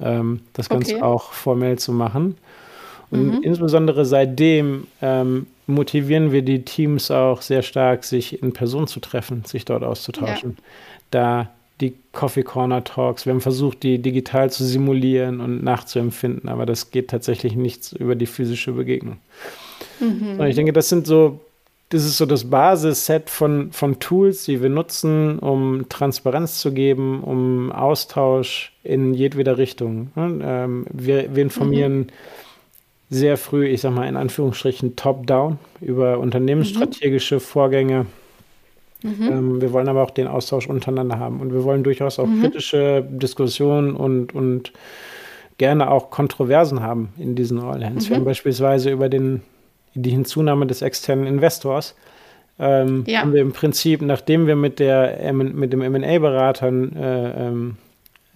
ähm, das Ganze okay. auch formell zu machen. Und mhm. insbesondere seitdem ähm, motivieren wir die Teams auch sehr stark, sich in Person zu treffen, sich dort auszutauschen. Ja. Da die Coffee Corner Talks, wir haben versucht, die digital zu simulieren und nachzuempfinden, aber das geht tatsächlich nichts über die physische Begegnung. Mhm. Ich denke, das sind so, das ist so das Basisset von, von Tools, die wir nutzen, um Transparenz zu geben, um Austausch in jedweder Richtung. Ähm, wir, wir informieren mhm sehr früh, ich sag mal in Anführungsstrichen, top-down über unternehmensstrategische mhm. Vorgänge. Mhm. Ähm, wir wollen aber auch den Austausch untereinander haben und wir wollen durchaus auch mhm. kritische Diskussionen und, und gerne auch Kontroversen haben in diesen All Hands. Wir haben mhm. beispielsweise über den, die Hinzunahme des externen Investors ähm, ja. haben wir im Prinzip, nachdem wir mit, der, mit dem M&A-Beratern äh, ähm,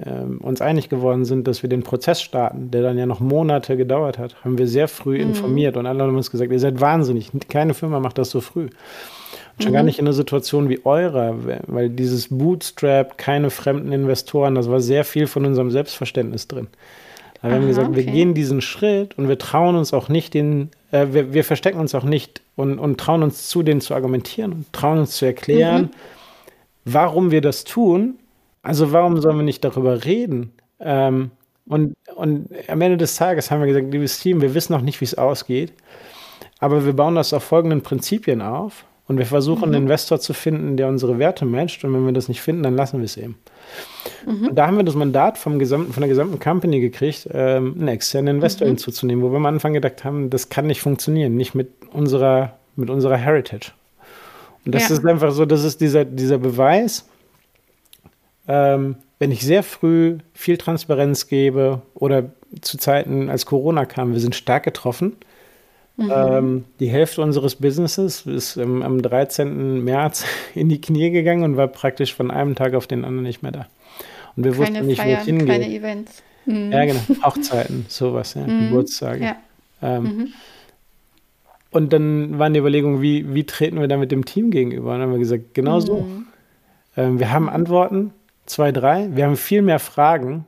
ähm, uns einig geworden sind, dass wir den Prozess starten, der dann ja noch Monate gedauert hat, haben wir sehr früh mhm. informiert und alle haben uns gesagt, ihr seid wahnsinnig, keine Firma macht das so früh. Und schon mhm. gar nicht in einer Situation wie eurer, weil dieses Bootstrap, keine fremden Investoren, das war sehr viel von unserem Selbstverständnis drin. Aber wir haben gesagt, okay. wir gehen diesen Schritt und wir trauen uns auch nicht den, äh, wir, wir, verstecken uns auch nicht und, und trauen uns zu, denen zu argumentieren und trauen uns zu erklären, mhm. warum wir das tun also warum sollen wir nicht darüber reden? Ähm, und, und am Ende des Tages haben wir gesagt, liebes Team, wir wissen noch nicht, wie es ausgeht, aber wir bauen das auf folgenden Prinzipien auf und wir versuchen, mhm. einen Investor zu finden, der unsere Werte matcht und wenn wir das nicht finden, dann lassen wir es eben. Mhm. Und da haben wir das Mandat vom gesamten, von der gesamten Company gekriegt, ähm, einen externen Investor mhm. hinzuzunehmen, wo wir am Anfang gedacht haben, das kann nicht funktionieren, nicht mit unserer, mit unserer Heritage. Und das ja. ist einfach so, das ist dieser, dieser Beweis, ähm, wenn ich sehr früh viel Transparenz gebe oder zu Zeiten, als Corona kam, wir sind stark getroffen. Mhm. Ähm, die Hälfte unseres Businesses ist im, am 13. März in die Knie gegangen und war praktisch von einem Tag auf den anderen nicht mehr da. Und wir keine wussten nicht, Feiern, wo es hingeht. Keine Events. Mhm. Ja, genau. Hochzeiten, sowas, ja. Mhm. Geburtstage. Ja. Ähm, mhm. Und dann waren die Überlegungen, wie, wie treten wir da mit dem Team gegenüber? Und dann haben wir gesagt, genau so. Mhm. Ähm, wir haben Antworten, zwei, drei. Wir haben viel mehr Fragen.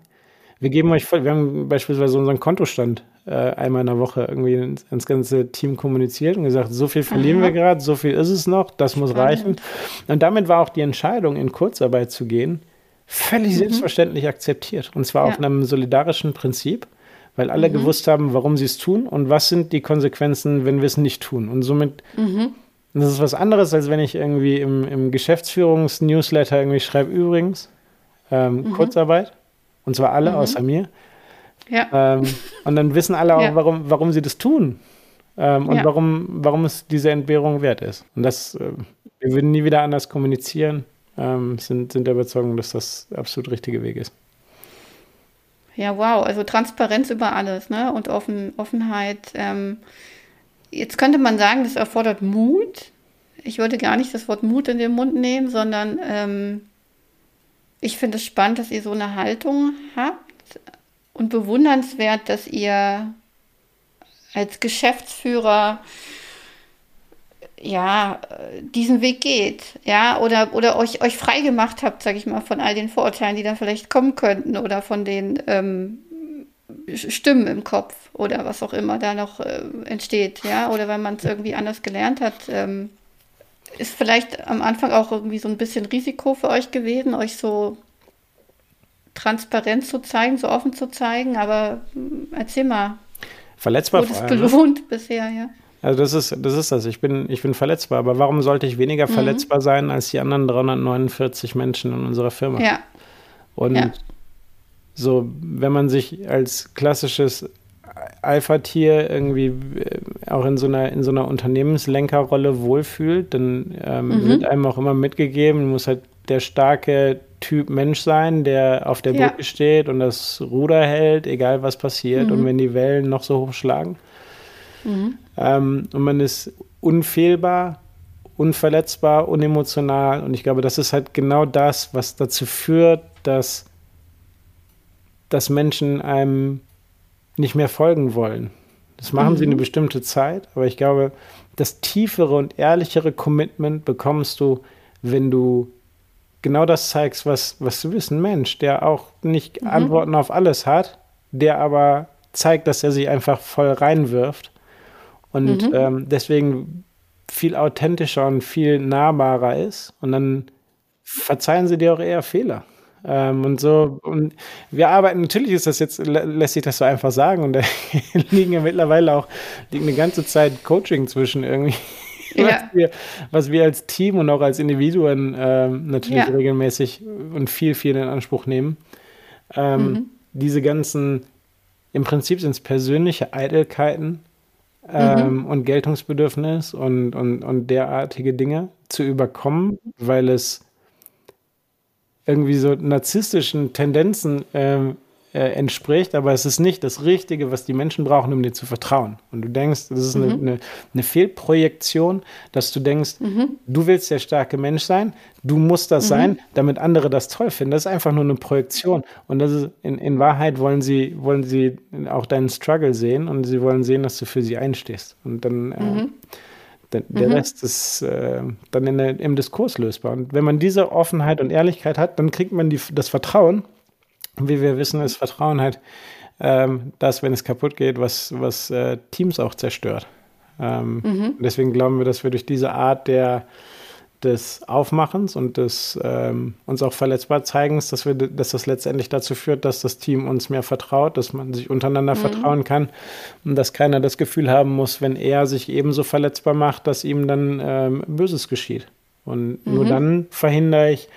Wir geben euch voll, wir haben beispielsweise unseren Kontostand äh, einmal in der Woche irgendwie ins, ins, ganze Team kommuniziert und gesagt, so viel verlieren Aha. wir gerade, so viel ist es noch, das muss reichen. Und damit war auch die Entscheidung, in Kurzarbeit zu gehen, völlig mhm. selbstverständlich akzeptiert. Und zwar ja. auf einem solidarischen Prinzip, weil alle mhm. gewusst haben, warum sie es tun und was sind die Konsequenzen, wenn wir es nicht tun. Und somit mhm. Das ist was anderes, als wenn ich irgendwie im, im Geschäftsführungs-Newsletter irgendwie schreibe, übrigens, ähm, mhm. Kurzarbeit. Und zwar alle mhm. außer mir. Ja. Ähm, und dann wissen alle auch, ja. warum, warum sie das tun. Ähm, und ja. warum, warum es diese Entbehrung wert ist. Und das, äh, wir würden nie wieder anders kommunizieren, ähm, sind, sind der Überzeugung, dass das der absolut richtige Weg ist. Ja, wow, also Transparenz über alles, ne? Und Offen, Offenheit. Ähm, jetzt könnte man sagen, das erfordert Mut. Ich würde gar nicht das Wort Mut in den Mund nehmen, sondern ähm, ich finde es spannend, dass ihr so eine Haltung habt und bewundernswert, dass ihr als Geschäftsführer ja diesen Weg geht, ja, oder, oder euch, euch frei gemacht habt, sage ich mal, von all den Vorurteilen, die da vielleicht kommen könnten oder von den ähm, Stimmen im Kopf oder was auch immer da noch äh, entsteht, ja, oder wenn man es irgendwie anders gelernt hat. Ähm, ist vielleicht am Anfang auch irgendwie so ein bisschen Risiko für euch gewesen, euch so transparent zu zeigen, so offen zu zeigen, aber hm, erzähl mal. Verletzbar wurde es ne? belohnt bisher, ja. Also das ist, das ist das. Ich bin, ich bin verletzbar, aber warum sollte ich weniger mhm. verletzbar sein als die anderen 349 Menschen in unserer Firma? Ja. Und ja. so, wenn man sich als klassisches Alpha-Tier irgendwie äh, auch in so einer, in so einer Unternehmenslenkerrolle wohlfühlt, dann ähm, mhm. wird einem auch immer mitgegeben, muss halt der starke Typ Mensch sein, der auf der ja. Brücke steht und das Ruder hält, egal was passiert mhm. und wenn die Wellen noch so hoch schlagen. Mhm. Ähm, und man ist unfehlbar, unverletzbar, unemotional und ich glaube, das ist halt genau das, was dazu führt, dass, dass Menschen einem nicht mehr folgen wollen. Das machen mhm. sie eine bestimmte Zeit, aber ich glaube, das tiefere und ehrlichere Commitment bekommst du, wenn du genau das zeigst, was, was du bist. Ein Mensch, der auch nicht mhm. Antworten auf alles hat, der aber zeigt, dass er sich einfach voll reinwirft und mhm. ähm, deswegen viel authentischer und viel nahbarer ist. Und dann verzeihen sie dir auch eher Fehler. Ähm, und so, und wir arbeiten, natürlich ist das jetzt, lässt sich das so einfach sagen, und da liegen ja mittlerweile auch liegen eine ganze Zeit Coaching zwischen irgendwie. Ja. Was, wir, was wir als Team und auch als Individuen ähm, natürlich ja. regelmäßig und viel, viel in Anspruch nehmen. Ähm, mhm. Diese ganzen, im Prinzip sind es persönliche Eitelkeiten ähm, mhm. und Geltungsbedürfnis und, und, und derartige Dinge zu überkommen, weil es irgendwie so narzisstischen Tendenzen ähm, äh, entspricht, aber es ist nicht das Richtige, was die Menschen brauchen, um dir zu vertrauen. Und du denkst, das ist mhm. eine, eine, eine, Fehlprojektion, dass du denkst, mhm. du willst der starke Mensch sein, du musst das mhm. sein, damit andere das toll finden. Das ist einfach nur eine Projektion. Und das ist, in, in Wahrheit wollen sie, wollen sie auch deinen Struggle sehen und sie wollen sehen, dass du für sie einstehst. Und dann äh, mhm. Der, der mhm. Rest ist äh, dann der, im Diskurs lösbar. Und wenn man diese Offenheit und Ehrlichkeit hat, dann kriegt man die, das Vertrauen. Wie wir wissen, ist Vertrauen halt ähm, das, wenn es kaputt geht, was, was äh, Teams auch zerstört. Ähm, mhm. Deswegen glauben wir, dass wir durch diese Art der des Aufmachens und des ähm, uns auch verletzbar zeigens, dass wir, dass das letztendlich dazu führt, dass das Team uns mehr vertraut, dass man sich untereinander mhm. vertrauen kann und dass keiner das Gefühl haben muss, wenn er sich ebenso verletzbar macht, dass ihm dann ähm, Böses geschieht. Und mhm. nur dann verhindere ich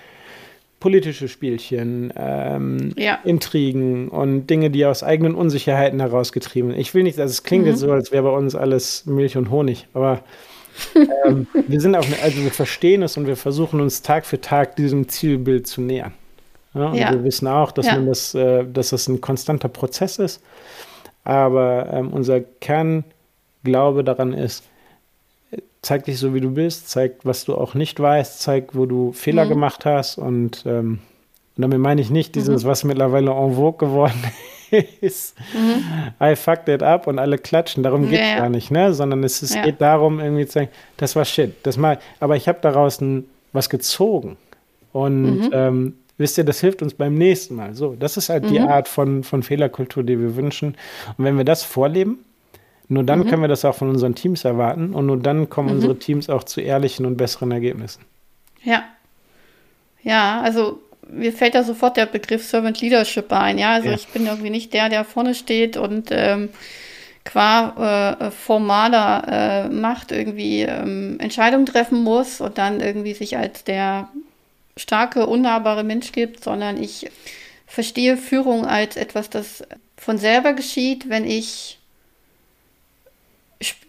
politische Spielchen, ähm, ja. Intrigen und Dinge, die aus eigenen Unsicherheiten herausgetrieben sind. Ich will nicht, also es klingt mhm. jetzt so, als wäre bei uns alles Milch und Honig, aber ähm, wir sind auch, also wir verstehen es und wir versuchen uns Tag für Tag diesem Zielbild zu nähern. Ja, und ja. wir wissen auch, dass ja. das, äh, dass das ein konstanter Prozess ist. Aber ähm, unser Kernglaube daran ist, zeig dich so, wie du bist, zeig, was du auch nicht weißt, zeig, wo du Fehler mhm. gemacht hast. Und, ähm, und damit meine ich nicht dieses, mhm. was mittlerweile en vogue geworden ist, mhm. I fucked it up und alle klatschen. Darum geht es ja, gar nicht, ne? Sondern es, es ja. geht darum, irgendwie zu sagen, das war shit. Das mal, aber ich habe daraus ein, was gezogen. Und mhm. ähm, wisst ihr, das hilft uns beim nächsten Mal. So, das ist halt mhm. die Art von, von Fehlerkultur, die wir wünschen. Und wenn wir das vorleben, nur dann mhm. können wir das auch von unseren Teams erwarten und nur dann kommen mhm. unsere Teams auch zu ehrlichen und besseren Ergebnissen. Ja. Ja, also mir fällt da sofort der Begriff Servant Leadership ein. Ja, also ja. ich bin irgendwie nicht der, der vorne steht und ähm, qua äh, formaler äh, Macht irgendwie ähm, Entscheidungen treffen muss und dann irgendwie sich als der starke, unnahbare Mensch gibt, sondern ich verstehe Führung als etwas, das von selber geschieht, wenn ich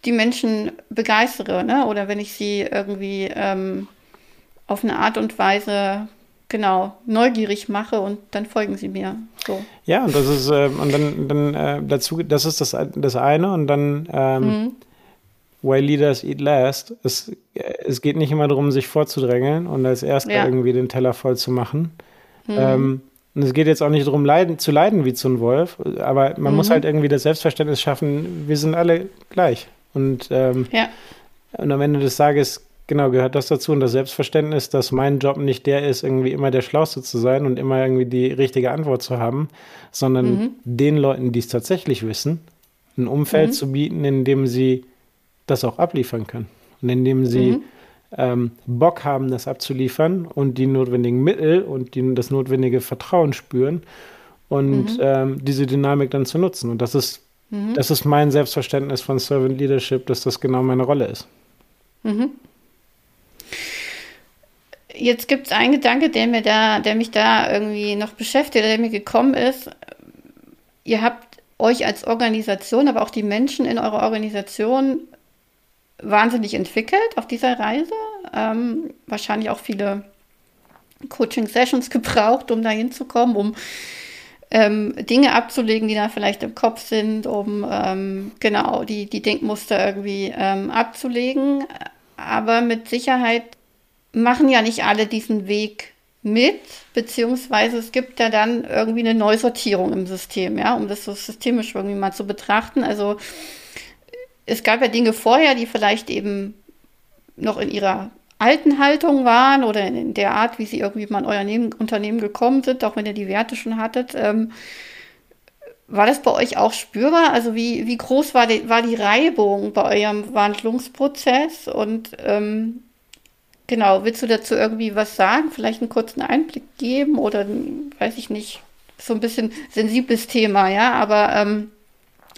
die Menschen begeistere, ne? oder wenn ich sie irgendwie ähm, auf eine Art und Weise genau neugierig mache und dann folgen sie mir. So. Ja, und das ist äh, und dann, dann äh, dazu, das ist das, das eine und dann ähm, mhm. Why Leaders Eat Last. Es, äh, es geht nicht immer darum, sich vorzudrängeln und als Erster ja. irgendwie den Teller voll zu machen. Mhm. Ähm, und es geht jetzt auch nicht darum, leiden, zu leiden wie zu einem Wolf, aber man mhm. muss halt irgendwie das Selbstverständnis schaffen, wir sind alle gleich. Und, ähm, ja. und am Ende des Tages Genau, gehört das dazu und das Selbstverständnis, dass mein Job nicht der ist, irgendwie immer der Schlauste zu sein und immer irgendwie die richtige Antwort zu haben, sondern mhm. den Leuten, die es tatsächlich wissen, ein Umfeld mhm. zu bieten, in dem sie das auch abliefern können und in dem sie mhm. Ähm, Bock haben, das abzuliefern und die notwendigen Mittel und die, das notwendige Vertrauen spüren und mhm. ähm, diese Dynamik dann zu nutzen. Und das ist, mhm. das ist mein Selbstverständnis von Servant Leadership, dass das genau meine Rolle ist. Mhm. Jetzt gibt es einen Gedanke, der mir da, der mich da irgendwie noch beschäftigt, der mir gekommen ist. Ihr habt euch als Organisation, aber auch die Menschen in eurer Organisation wahnsinnig entwickelt auf dieser Reise. Ähm, wahrscheinlich auch viele Coaching-Sessions gebraucht, um da hinzukommen, um ähm, Dinge abzulegen, die da vielleicht im Kopf sind, um ähm, genau die, die Denkmuster irgendwie ähm, abzulegen. Aber mit Sicherheit machen ja nicht alle diesen Weg mit, beziehungsweise es gibt ja dann irgendwie eine Neusortierung im System, ja, um das so systemisch irgendwie mal zu betrachten. Also es gab ja Dinge vorher, die vielleicht eben noch in ihrer alten Haltung waren oder in der Art, wie sie irgendwie mal in euer Unternehmen gekommen sind, auch wenn ihr die Werte schon hattet. Ähm, war das bei euch auch spürbar? Also wie, wie groß war die, war die Reibung bei eurem Wandlungsprozess? Und ähm, Genau, willst du dazu irgendwie was sagen? Vielleicht einen kurzen Einblick geben oder weiß ich nicht, so ein bisschen sensibles Thema, ja, aber ähm,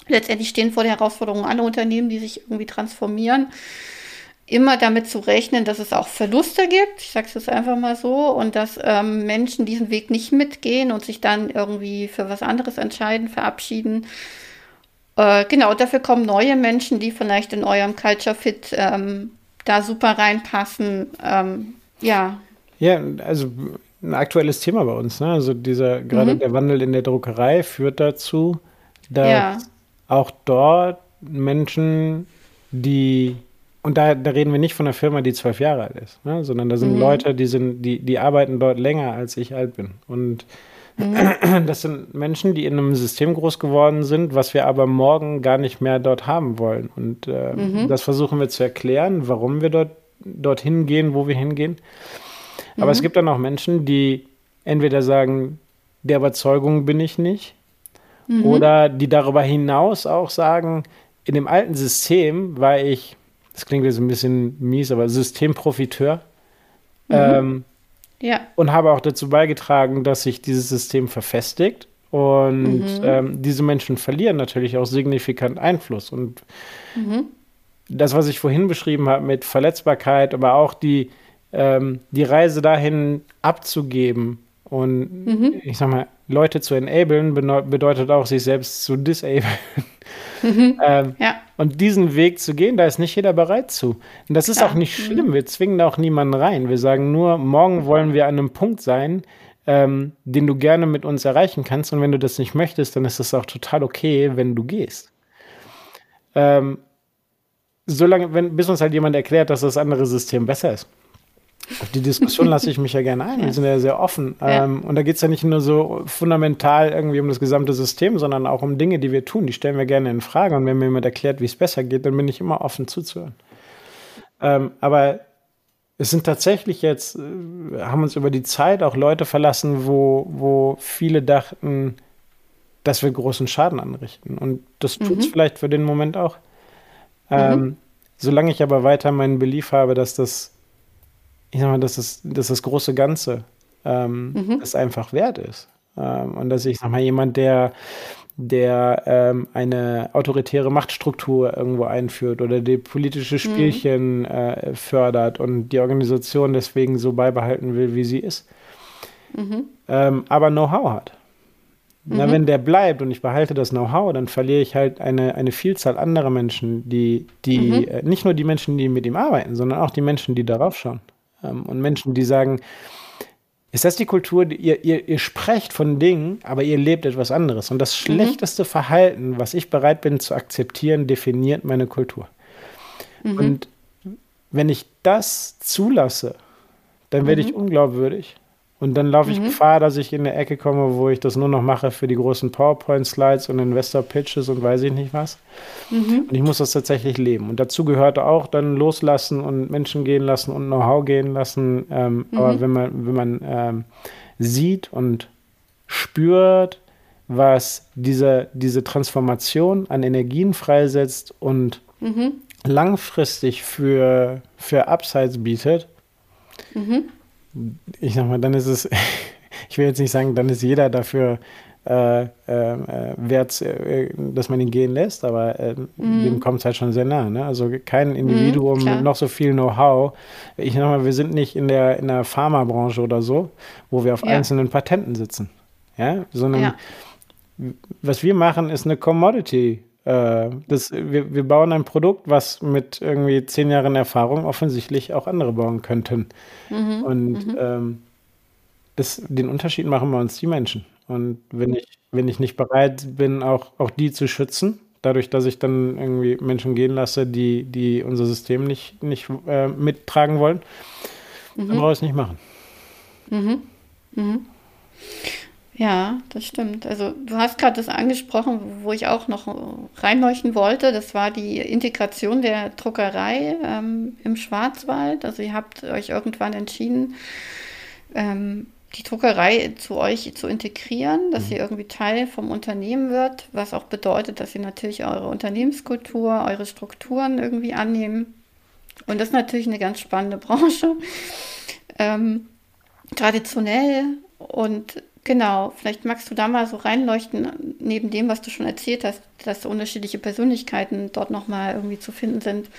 letztendlich stehen vor der Herausforderung alle Unternehmen, die sich irgendwie transformieren, immer damit zu rechnen, dass es auch Verluste gibt, ich sage es jetzt einfach mal so, und dass ähm, Menschen diesen Weg nicht mitgehen und sich dann irgendwie für was anderes entscheiden, verabschieden. Äh, genau, dafür kommen neue Menschen, die vielleicht in eurem Culture Fit ähm, da super reinpassen. Ähm, ja. Ja, also ein aktuelles Thema bei uns. Ne? Also dieser gerade mhm. der Wandel in der Druckerei führt dazu, dass ja. Auch dort Menschen, die und da, da reden wir nicht von einer Firma, die zwölf Jahre alt ist, ne? sondern da sind mhm. Leute, die sind, die, die arbeiten dort länger, als ich alt bin. Und Mhm. Das sind Menschen, die in einem System groß geworden sind, was wir aber morgen gar nicht mehr dort haben wollen. Und äh, mhm. das versuchen wir zu erklären, warum wir dort dorthin gehen, wo wir hingehen. Aber mhm. es gibt dann auch Menschen, die entweder sagen, der Überzeugung bin ich nicht, mhm. oder die darüber hinaus auch sagen, in dem alten System war ich, das klingt jetzt ein bisschen mies, aber Systemprofiteur. Mhm. Ähm, ja. Und habe auch dazu beigetragen, dass sich dieses System verfestigt. Und mhm. ähm, diese Menschen verlieren natürlich auch signifikant Einfluss. Und mhm. das, was ich vorhin beschrieben habe mit Verletzbarkeit, aber auch die, ähm, die Reise dahin abzugeben und mhm. ich sag mal, Leute zu enablen, bedeutet auch, sich selbst zu disablen. Mhm. ähm, ja. Und diesen Weg zu gehen, da ist nicht jeder bereit zu. Und das ist ja. auch nicht mhm. schlimm. Wir zwingen da auch niemanden rein. Wir sagen nur, morgen wollen wir an einem Punkt sein, ähm, den du gerne mit uns erreichen kannst. Und wenn du das nicht möchtest, dann ist es auch total okay, wenn du gehst. Ähm, solange, wenn, bis uns halt jemand erklärt, dass das andere System besser ist. Auf die Diskussion lasse ich mich ja gerne ein. Wir sind ja sehr offen. Ja. Ähm, und da geht es ja nicht nur so fundamental irgendwie um das gesamte System, sondern auch um Dinge, die wir tun. Die stellen wir gerne in Frage. Und wenn mir jemand erklärt, wie es besser geht, dann bin ich immer offen zuzuhören. Ähm, aber es sind tatsächlich jetzt, äh, haben uns über die Zeit auch Leute verlassen, wo, wo viele dachten, dass wir großen Schaden anrichten. Und das tut es mhm. vielleicht für den Moment auch. Ähm, mhm. Solange ich aber weiter meinen Belief habe, dass das ich sag mal, dass das, dass das große Ganze ähm, mhm. das einfach wert ist. Ähm, und dass ich, sag mal, jemand, der, der ähm, eine autoritäre Machtstruktur irgendwo einführt oder die politische mhm. Spielchen mhm. äh, fördert und die Organisation deswegen so beibehalten will, wie sie ist, mhm. ähm, aber Know-how hat. Na, mhm. wenn der bleibt und ich behalte das Know-how, dann verliere ich halt eine, eine Vielzahl anderer Menschen, die, die mhm. äh, nicht nur die Menschen, die mit ihm arbeiten, sondern auch die Menschen, die darauf schauen. Ähm, und Menschen, die sagen, ist das die Kultur, ihr, ihr, ihr sprecht von Dingen, aber ihr lebt etwas anderes. Und das mhm. schlechteste Verhalten, was ich bereit bin zu akzeptieren, definiert meine Kultur. Mhm. Und wenn ich das zulasse, dann werde mhm. ich unglaubwürdig. Und dann laufe ich mhm. Gefahr, dass ich in eine Ecke komme, wo ich das nur noch mache für die großen PowerPoint-Slides und Investor-Pitches und weiß ich nicht was. Mhm. Und ich muss das tatsächlich leben. Und dazu gehört auch dann loslassen und Menschen gehen lassen und Know-how gehen lassen. Ähm, mhm. Aber wenn man, wenn man ähm, sieht und spürt, was diese, diese Transformation an Energien freisetzt und mhm. langfristig für, für Upsides bietet, mhm ich sag mal, dann ist es, ich will jetzt nicht sagen, dann ist jeder dafür äh, äh, wert, äh, dass man ihn gehen lässt, aber äh, mm. dem kommt es halt schon sehr nah. Ne? Also kein Individuum mm, mit noch so viel Know-how. Ich sag mal, wir sind nicht in der, in der Pharmabranche oder so, wo wir auf ja. einzelnen Patenten sitzen. Ja, sondern ja. was wir machen, ist eine Commodity. Äh, das, wir, wir bauen ein Produkt, was mit irgendwie zehn Jahren Erfahrung offensichtlich auch andere bauen könnten. Mhm. Und mhm. Ähm, das, den Unterschied machen bei uns die Menschen. Und wenn ich, wenn ich nicht bereit bin, auch, auch die zu schützen, dadurch, dass ich dann irgendwie Menschen gehen lasse, die, die unser System nicht, nicht äh, mittragen wollen, mhm. dann brauche ich es nicht machen. Mhm. Mhm. Ja, das stimmt. Also du hast gerade das angesprochen, wo ich auch noch reinleuchten wollte. Das war die Integration der Druckerei ähm, im Schwarzwald. Also ihr habt euch irgendwann entschieden, ähm, die Druckerei zu euch zu integrieren, dass mhm. sie irgendwie Teil vom Unternehmen wird, was auch bedeutet, dass sie natürlich eure Unternehmenskultur, eure Strukturen irgendwie annehmen. Und das ist natürlich eine ganz spannende Branche. Ähm, traditionell und genau, vielleicht magst du da mal so reinleuchten, neben dem, was du schon erzählt hast, dass unterschiedliche Persönlichkeiten dort nochmal irgendwie zu finden sind,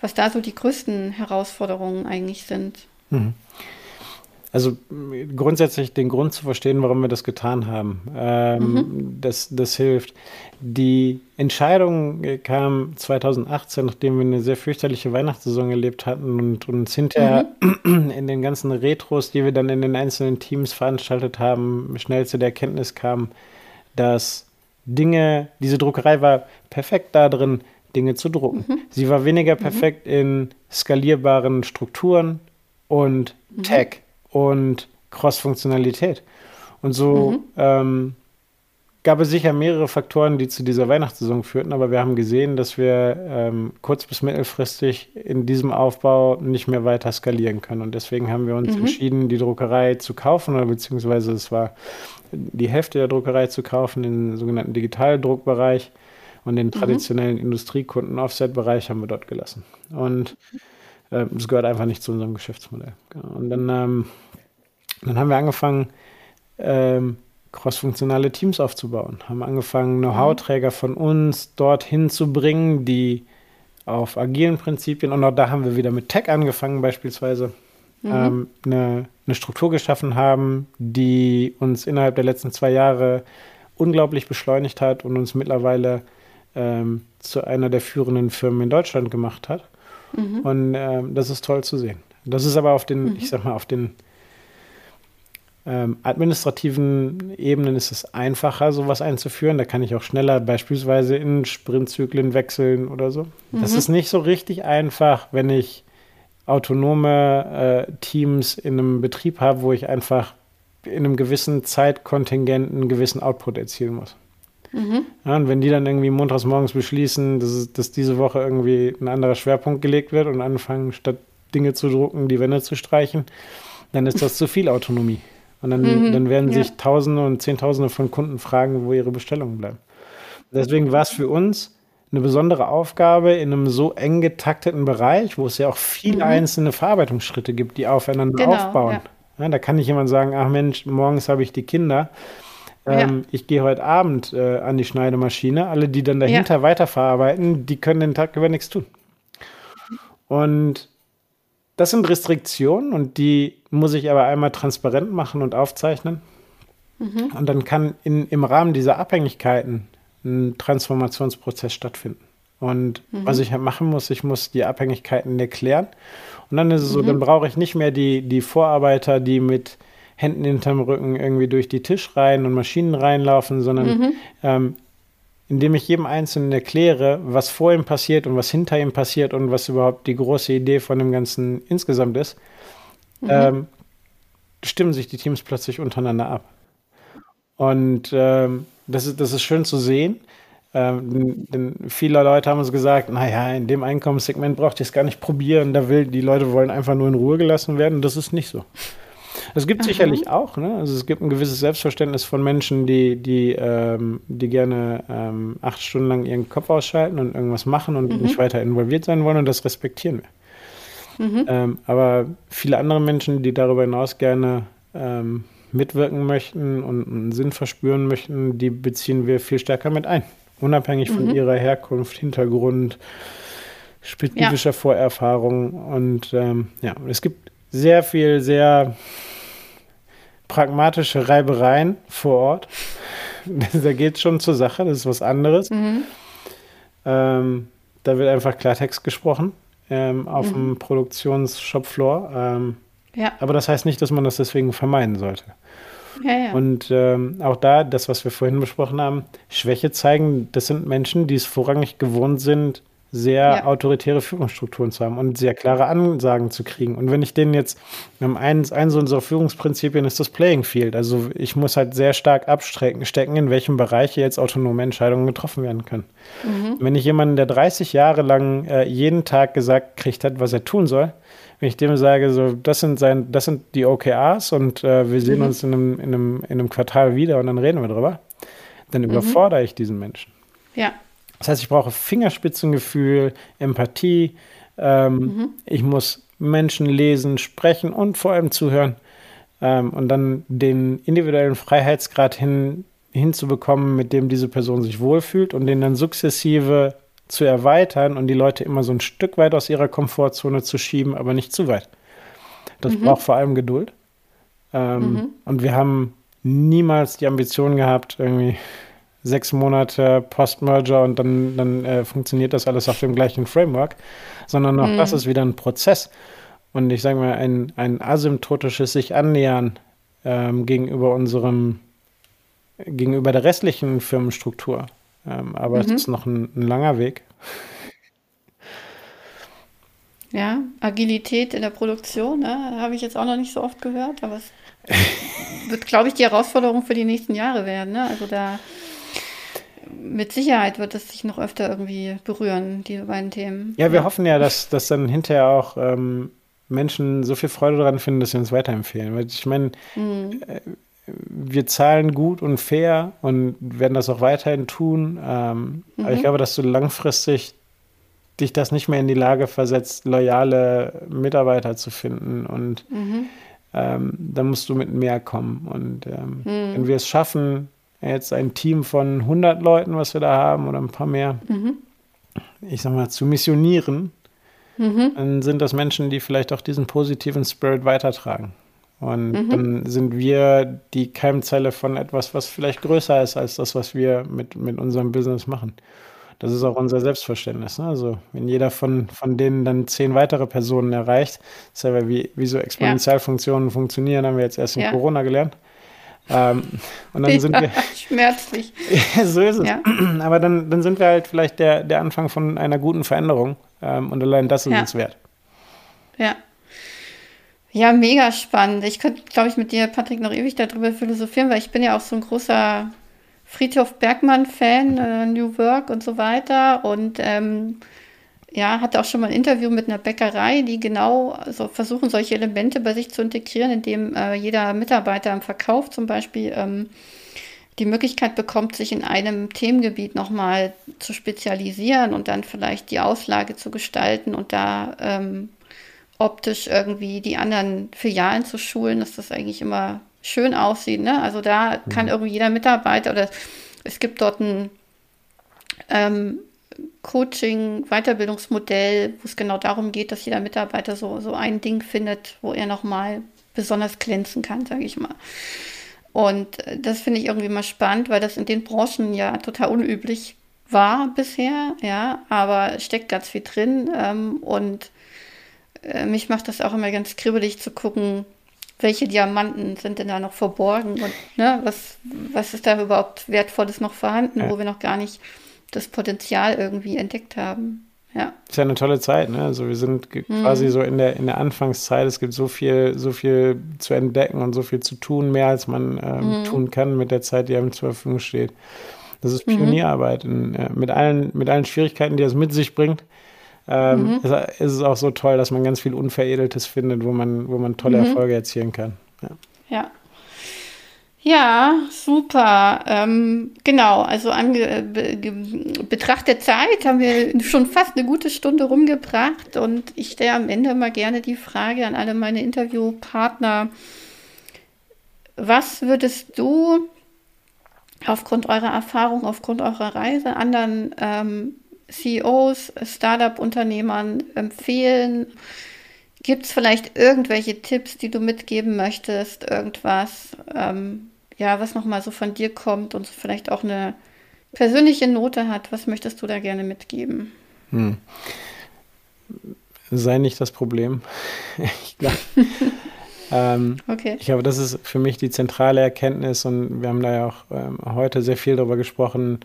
was da so die größten Herausforderungen eigentlich sind. Mhm. Also grundsätzlich den Grund zu verstehen, warum wir das getan haben, ähm, mhm. das, das hilft. Die Entscheidung kam 2018, nachdem wir eine sehr fürchterliche Weihnachtssaison erlebt hatten und uns hinterher mhm. in den ganzen Retros, die wir dann in den einzelnen Teams veranstaltet haben, schnell zu der Erkenntnis kamen, dass Dinge, diese Druckerei war perfekt da drin, Dinge zu drucken. Mhm. Sie war weniger mhm. perfekt in skalierbaren Strukturen und mhm. Tech und Cross-Funktionalität. Und so mhm. ähm, gab es sicher mehrere Faktoren, die zu dieser Weihnachtssaison führten, aber wir haben gesehen, dass wir ähm, kurz- bis mittelfristig in diesem Aufbau nicht mehr weiter skalieren können. Und deswegen haben wir uns mhm. entschieden, die Druckerei zu kaufen, oder beziehungsweise es war die Hälfte der Druckerei zu kaufen, den sogenannten Digitaldruckbereich und den mhm. traditionellen mhm. Industriekunden-Offset-Bereich haben wir dort gelassen. Und äh, es gehört einfach nicht zu unserem Geschäftsmodell. Genau. Und dann, ähm, dann haben wir angefangen, ähm, crossfunktionale Teams aufzubauen, haben angefangen, Know-how-Träger von uns dorthin zu bringen, die auf agilen Prinzipien, und auch da haben wir wieder mit Tech angefangen beispielsweise, mhm. ähm, eine, eine Struktur geschaffen haben, die uns innerhalb der letzten zwei Jahre unglaublich beschleunigt hat und uns mittlerweile ähm, zu einer der führenden Firmen in Deutschland gemacht hat. Mhm. Und ähm, das ist toll zu sehen. Das ist aber auf den, mhm. ich sag mal, auf den ähm, administrativen Ebenen ist es einfacher, sowas einzuführen. Da kann ich auch schneller beispielsweise in Sprintzyklen wechseln oder so. Mhm. Das ist nicht so richtig einfach, wenn ich autonome äh, Teams in einem Betrieb habe, wo ich einfach in einem gewissen Zeitkontingent einen gewissen Output erzielen muss. Mhm. Ja, und wenn die dann irgendwie montags morgens beschließen, dass, dass diese Woche irgendwie ein anderer Schwerpunkt gelegt wird und anfangen, statt Dinge zu drucken, die Wände zu streichen, dann ist das zu viel Autonomie. Und dann, mhm. dann werden sich Tausende und Zehntausende von Kunden fragen, wo ihre Bestellungen bleiben. Deswegen war es für uns eine besondere Aufgabe in einem so eng getakteten Bereich, wo es ja auch viele mhm. einzelne Verarbeitungsschritte gibt, die aufeinander genau, aufbauen. Ja. Ja, da kann nicht jemand sagen, ach Mensch, morgens habe ich die Kinder ähm, ja. Ich gehe heute Abend äh, an die Schneidemaschine. Alle, die dann dahinter ja. weiterverarbeiten, die können den Tag über nichts tun. Und das sind Restriktionen und die muss ich aber einmal transparent machen und aufzeichnen. Mhm. Und dann kann in, im Rahmen dieser Abhängigkeiten ein Transformationsprozess stattfinden. Und mhm. was ich halt machen muss, ich muss die Abhängigkeiten erklären. Und dann ist es so, mhm. dann brauche ich nicht mehr die, die Vorarbeiter, die mit Händen hinterm Rücken irgendwie durch die Tischreihen und Maschinen reinlaufen, sondern mhm. ähm, indem ich jedem Einzelnen erkläre, was vor ihm passiert und was hinter ihm passiert und was überhaupt die große Idee von dem Ganzen insgesamt ist, mhm. ähm, stimmen sich die Teams plötzlich untereinander ab. Und ähm, das, ist, das ist schön zu sehen. Ähm, denn viele Leute haben uns gesagt, naja, in dem Einkommenssegment braucht ihr es gar nicht probieren. Da will, die Leute wollen einfach nur in Ruhe gelassen werden. Das ist nicht so. Es gibt Aha. sicherlich auch, ne? Also es gibt ein gewisses Selbstverständnis von Menschen, die, die, ähm, die gerne ähm, acht Stunden lang ihren Kopf ausschalten und irgendwas machen und mhm. nicht weiter involviert sein wollen und das respektieren wir. Mhm. Ähm, aber viele andere Menschen, die darüber hinaus gerne ähm, mitwirken möchten und einen Sinn verspüren möchten, die beziehen wir viel stärker mit ein. Unabhängig mhm. von ihrer Herkunft, Hintergrund, spezifischer ja. Vorerfahrung. Und ähm, ja, es gibt sehr viel, sehr pragmatische Reibereien vor Ort. da geht es schon zur Sache, das ist was anderes. Mhm. Ähm, da wird einfach Klartext gesprochen ähm, auf mhm. dem Produktionsshopfloor. Ähm, ja. Aber das heißt nicht, dass man das deswegen vermeiden sollte. Ja, ja. Und ähm, auch da, das, was wir vorhin besprochen haben, Schwäche zeigen, das sind Menschen, die es vorrangig gewohnt sind, sehr ja. autoritäre Führungsstrukturen zu haben und sehr klare Ansagen zu kriegen. Und wenn ich denen jetzt, ein, ein so unserer Führungsprinzipien ist das Playing Field. Also ich muss halt sehr stark abstecken, stecken, in welchem Bereich jetzt autonome Entscheidungen getroffen werden können. Mhm. Wenn ich jemanden, der 30 Jahre lang äh, jeden Tag gesagt kriegt hat, was er tun soll, wenn ich dem sage, so, das sind sein, das sind die OKRs und äh, wir sehen mhm. uns in einem, in, einem, in einem Quartal wieder und dann reden wir drüber, dann mhm. überfordere ich diesen Menschen. Ja. Das heißt, ich brauche Fingerspitzengefühl, Empathie. Ähm, mhm. Ich muss Menschen lesen, sprechen und vor allem zuhören. Ähm, und dann den individuellen Freiheitsgrad hin, hinzubekommen, mit dem diese Person sich wohlfühlt und den dann sukzessive zu erweitern und die Leute immer so ein Stück weit aus ihrer Komfortzone zu schieben, aber nicht zu weit. Das mhm. braucht vor allem Geduld. Ähm, mhm. Und wir haben niemals die Ambition gehabt, irgendwie sechs Monate Post-Merger und dann, dann äh, funktioniert das alles auf dem gleichen Framework, sondern auch mhm. das ist wieder ein Prozess. Und ich sage mal, ein, ein asymptotisches sich annähern ähm, gegenüber unserem, gegenüber der restlichen Firmenstruktur. Ähm, aber mhm. es ist noch ein, ein langer Weg. Ja, Agilität in der Produktion, ne? habe ich jetzt auch noch nicht so oft gehört, aber es wird, glaube ich, die Herausforderung für die nächsten Jahre werden. Ne? Also da mit Sicherheit wird es sich noch öfter irgendwie berühren, diese beiden Themen. Ja, wir ja. hoffen ja, dass, dass dann hinterher auch ähm, Menschen so viel Freude daran finden, dass sie uns weiterempfehlen. Weil ich meine, mhm. äh, wir zahlen gut und fair und werden das auch weiterhin tun. Ähm, mhm. Aber ich mhm. glaube, dass du langfristig dich das nicht mehr in die Lage versetzt, loyale Mitarbeiter zu finden. Und mhm. ähm, dann musst du mit mehr kommen. Und ähm, mhm. wenn wir es schaffen, jetzt ein Team von 100 Leuten, was wir da haben, oder ein paar mehr, mhm. ich sag mal, zu missionieren, mhm. dann sind das Menschen, die vielleicht auch diesen positiven Spirit weitertragen. Und mhm. dann sind wir die Keimzelle von etwas, was vielleicht größer ist als das, was wir mit, mit unserem Business machen. Das ist auch unser Selbstverständnis. Ne? Also wenn jeder von, von denen dann zehn weitere Personen erreicht, ist ja wie, wie so Exponentialfunktionen ja. funktionieren, haben wir jetzt erst in ja. Corona gelernt. Ähm, und dann sind wir. Schmerzlich. so ist es. Ja. Aber dann, dann sind wir halt vielleicht der, der Anfang von einer guten Veränderung. Ähm, und allein das ist ja. uns wert. Ja. Ja, mega spannend. Ich könnte, glaube ich, mit dir, Patrick, noch ewig darüber philosophieren, weil ich bin ja auch so ein großer Friedhof Bergmann-Fan, äh, New Work und so weiter. Und ähm, ja, hatte auch schon mal ein Interview mit einer Bäckerei, die genau so versuchen, solche Elemente bei sich zu integrieren, indem äh, jeder Mitarbeiter im Verkauf zum Beispiel ähm, die Möglichkeit bekommt, sich in einem Themengebiet nochmal zu spezialisieren und dann vielleicht die Auslage zu gestalten und da ähm, optisch irgendwie die anderen Filialen zu schulen, dass das eigentlich immer schön aussieht. Ne? Also da kann mhm. irgendwie jeder Mitarbeiter oder es gibt dort ein ähm, Coaching, Weiterbildungsmodell, wo es genau darum geht, dass jeder Mitarbeiter so, so ein Ding findet, wo er nochmal besonders glänzen kann, sage ich mal. Und äh, das finde ich irgendwie mal spannend, weil das in den Branchen ja total unüblich war bisher, ja, aber steckt ganz viel drin. Ähm, und äh, mich macht das auch immer ganz kribbelig zu gucken, welche Diamanten sind denn da noch verborgen und ne, was, was ist da überhaupt Wertvolles noch vorhanden, ja. wo wir noch gar nicht das Potenzial irgendwie entdeckt haben. Ja. Ist ja eine tolle Zeit, ne? Also wir sind mhm. quasi so in der, in der Anfangszeit. Es gibt so viel, so viel zu entdecken und so viel zu tun, mehr als man ähm, mhm. tun kann mit der Zeit, die einem zur Verfügung steht. Das ist mhm. Pionierarbeit in, äh, mit, allen, mit allen Schwierigkeiten, die das mit sich bringt. Ähm, mhm. ist, ist, es auch so toll, dass man ganz viel Unveredeltes findet, wo man, wo man tolle mhm. Erfolge erzielen kann. Ja. ja. Ja, super. Ähm, genau, also an äh, Betracht der Zeit haben wir schon fast eine gute Stunde rumgebracht und ich stelle am Ende mal gerne die Frage an alle meine Interviewpartner. Was würdest du aufgrund eurer Erfahrung, aufgrund eurer Reise anderen ähm, CEOs, Startup-Unternehmern empfehlen? Gibt es vielleicht irgendwelche Tipps, die du mitgeben möchtest? Irgendwas? Ähm, ja, was nochmal so von dir kommt und vielleicht auch eine persönliche Note hat. Was möchtest du da gerne mitgeben? Hm. Sei nicht das Problem. ich glaube, ähm, okay. ich glaube, das ist für mich die zentrale Erkenntnis und wir haben da ja auch ähm, heute sehr viel darüber gesprochen,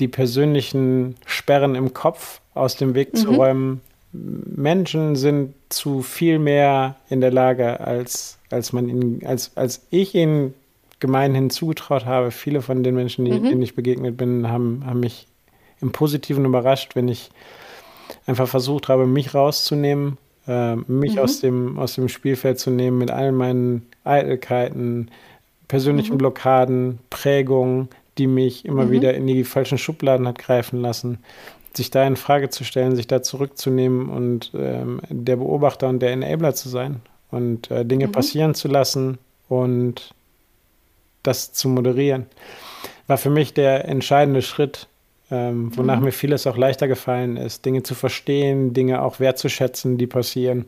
die persönlichen Sperren im Kopf aus dem Weg mhm. zu räumen. Menschen sind zu viel mehr in der Lage, als, als man ihnen, als, als ich ihnen gemeinhin zugetraut habe. Viele von den Menschen, die, mhm. denen ich begegnet bin, haben, haben mich im Positiven überrascht, wenn ich einfach versucht habe, mich rauszunehmen, äh, mich mhm. aus, dem, aus dem Spielfeld zu nehmen mit all meinen Eitelkeiten, persönlichen mhm. Blockaden, Prägungen, die mich immer mhm. wieder in die falschen Schubladen hat greifen lassen. Sich da in Frage zu stellen, sich da zurückzunehmen und ähm, der Beobachter und der Enabler zu sein und äh, Dinge mhm. passieren zu lassen und das zu moderieren, war für mich der entscheidende Schritt, ähm, wonach mhm. mir vieles auch leichter gefallen ist, Dinge zu verstehen, Dinge auch wertzuschätzen, die passieren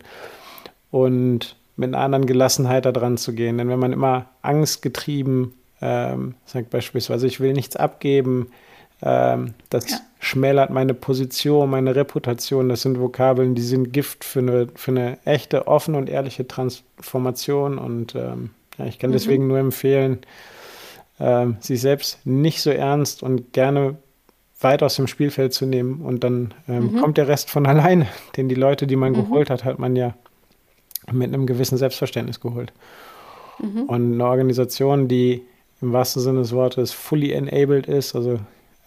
und mit einer anderen Gelassenheit da dran zu gehen. Denn wenn man immer angstgetrieben ähm, sagt beispielsweise, ich will nichts abgeben, ähm, das ja. schmälert meine Position, meine Reputation, das sind Vokabeln, die sind Gift für eine, für eine echte, offene und ehrliche Transformation und ähm, ich kann mhm. deswegen nur empfehlen, ähm, sich selbst nicht so ernst und gerne weit aus dem Spielfeld zu nehmen und dann ähm, mhm. kommt der Rest von alleine. Denn die Leute, die man mhm. geholt hat, hat man ja mit einem gewissen Selbstverständnis geholt. Mhm. Und eine Organisation, die im wahrsten Sinne des Wortes fully enabled ist, also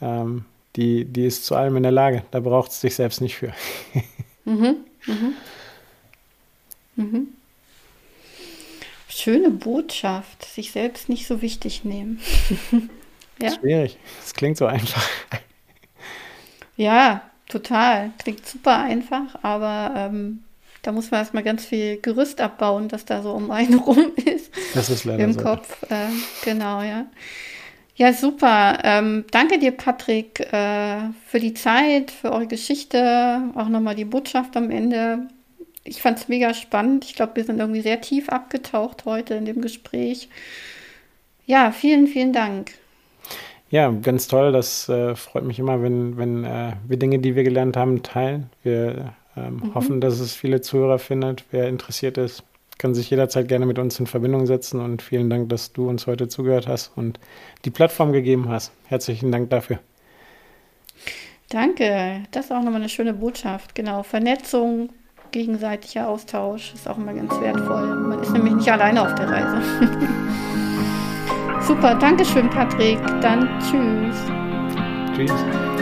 ähm, die, die ist zu allem in der Lage. Da braucht es sich selbst nicht für. mhm. Mhm. Mhm. Schöne Botschaft, sich selbst nicht so wichtig nehmen. ja. Schwierig. Es klingt so einfach. Ja, total. Klingt super einfach, aber ähm, da muss man erstmal ganz viel Gerüst abbauen, das da so um einen rum ist. Das ist leider Im so. Kopf. Äh, genau, ja. Ja, super. Ähm, danke dir, Patrick, äh, für die Zeit, für eure Geschichte, auch nochmal die Botschaft am Ende. Ich fand es mega spannend. Ich glaube, wir sind irgendwie sehr tief abgetaucht heute in dem Gespräch. Ja, vielen, vielen Dank. Ja, ganz toll. Das äh, freut mich immer, wenn, wenn äh, wir Dinge, die wir gelernt haben, teilen. Wir ähm, mhm. hoffen, dass es viele Zuhörer findet. Wer interessiert ist, kann sich jederzeit gerne mit uns in Verbindung setzen. Und vielen Dank, dass du uns heute zugehört hast und die Plattform gegeben hast. Herzlichen Dank dafür. Danke. Das ist auch nochmal eine schöne Botschaft. Genau. Vernetzung, gegenseitiger Austausch ist auch immer ganz wertvoll. Man ist nämlich nicht alleine auf der Reise. Super, Dankeschön, Patrick. Dann tschüss. Tschüss.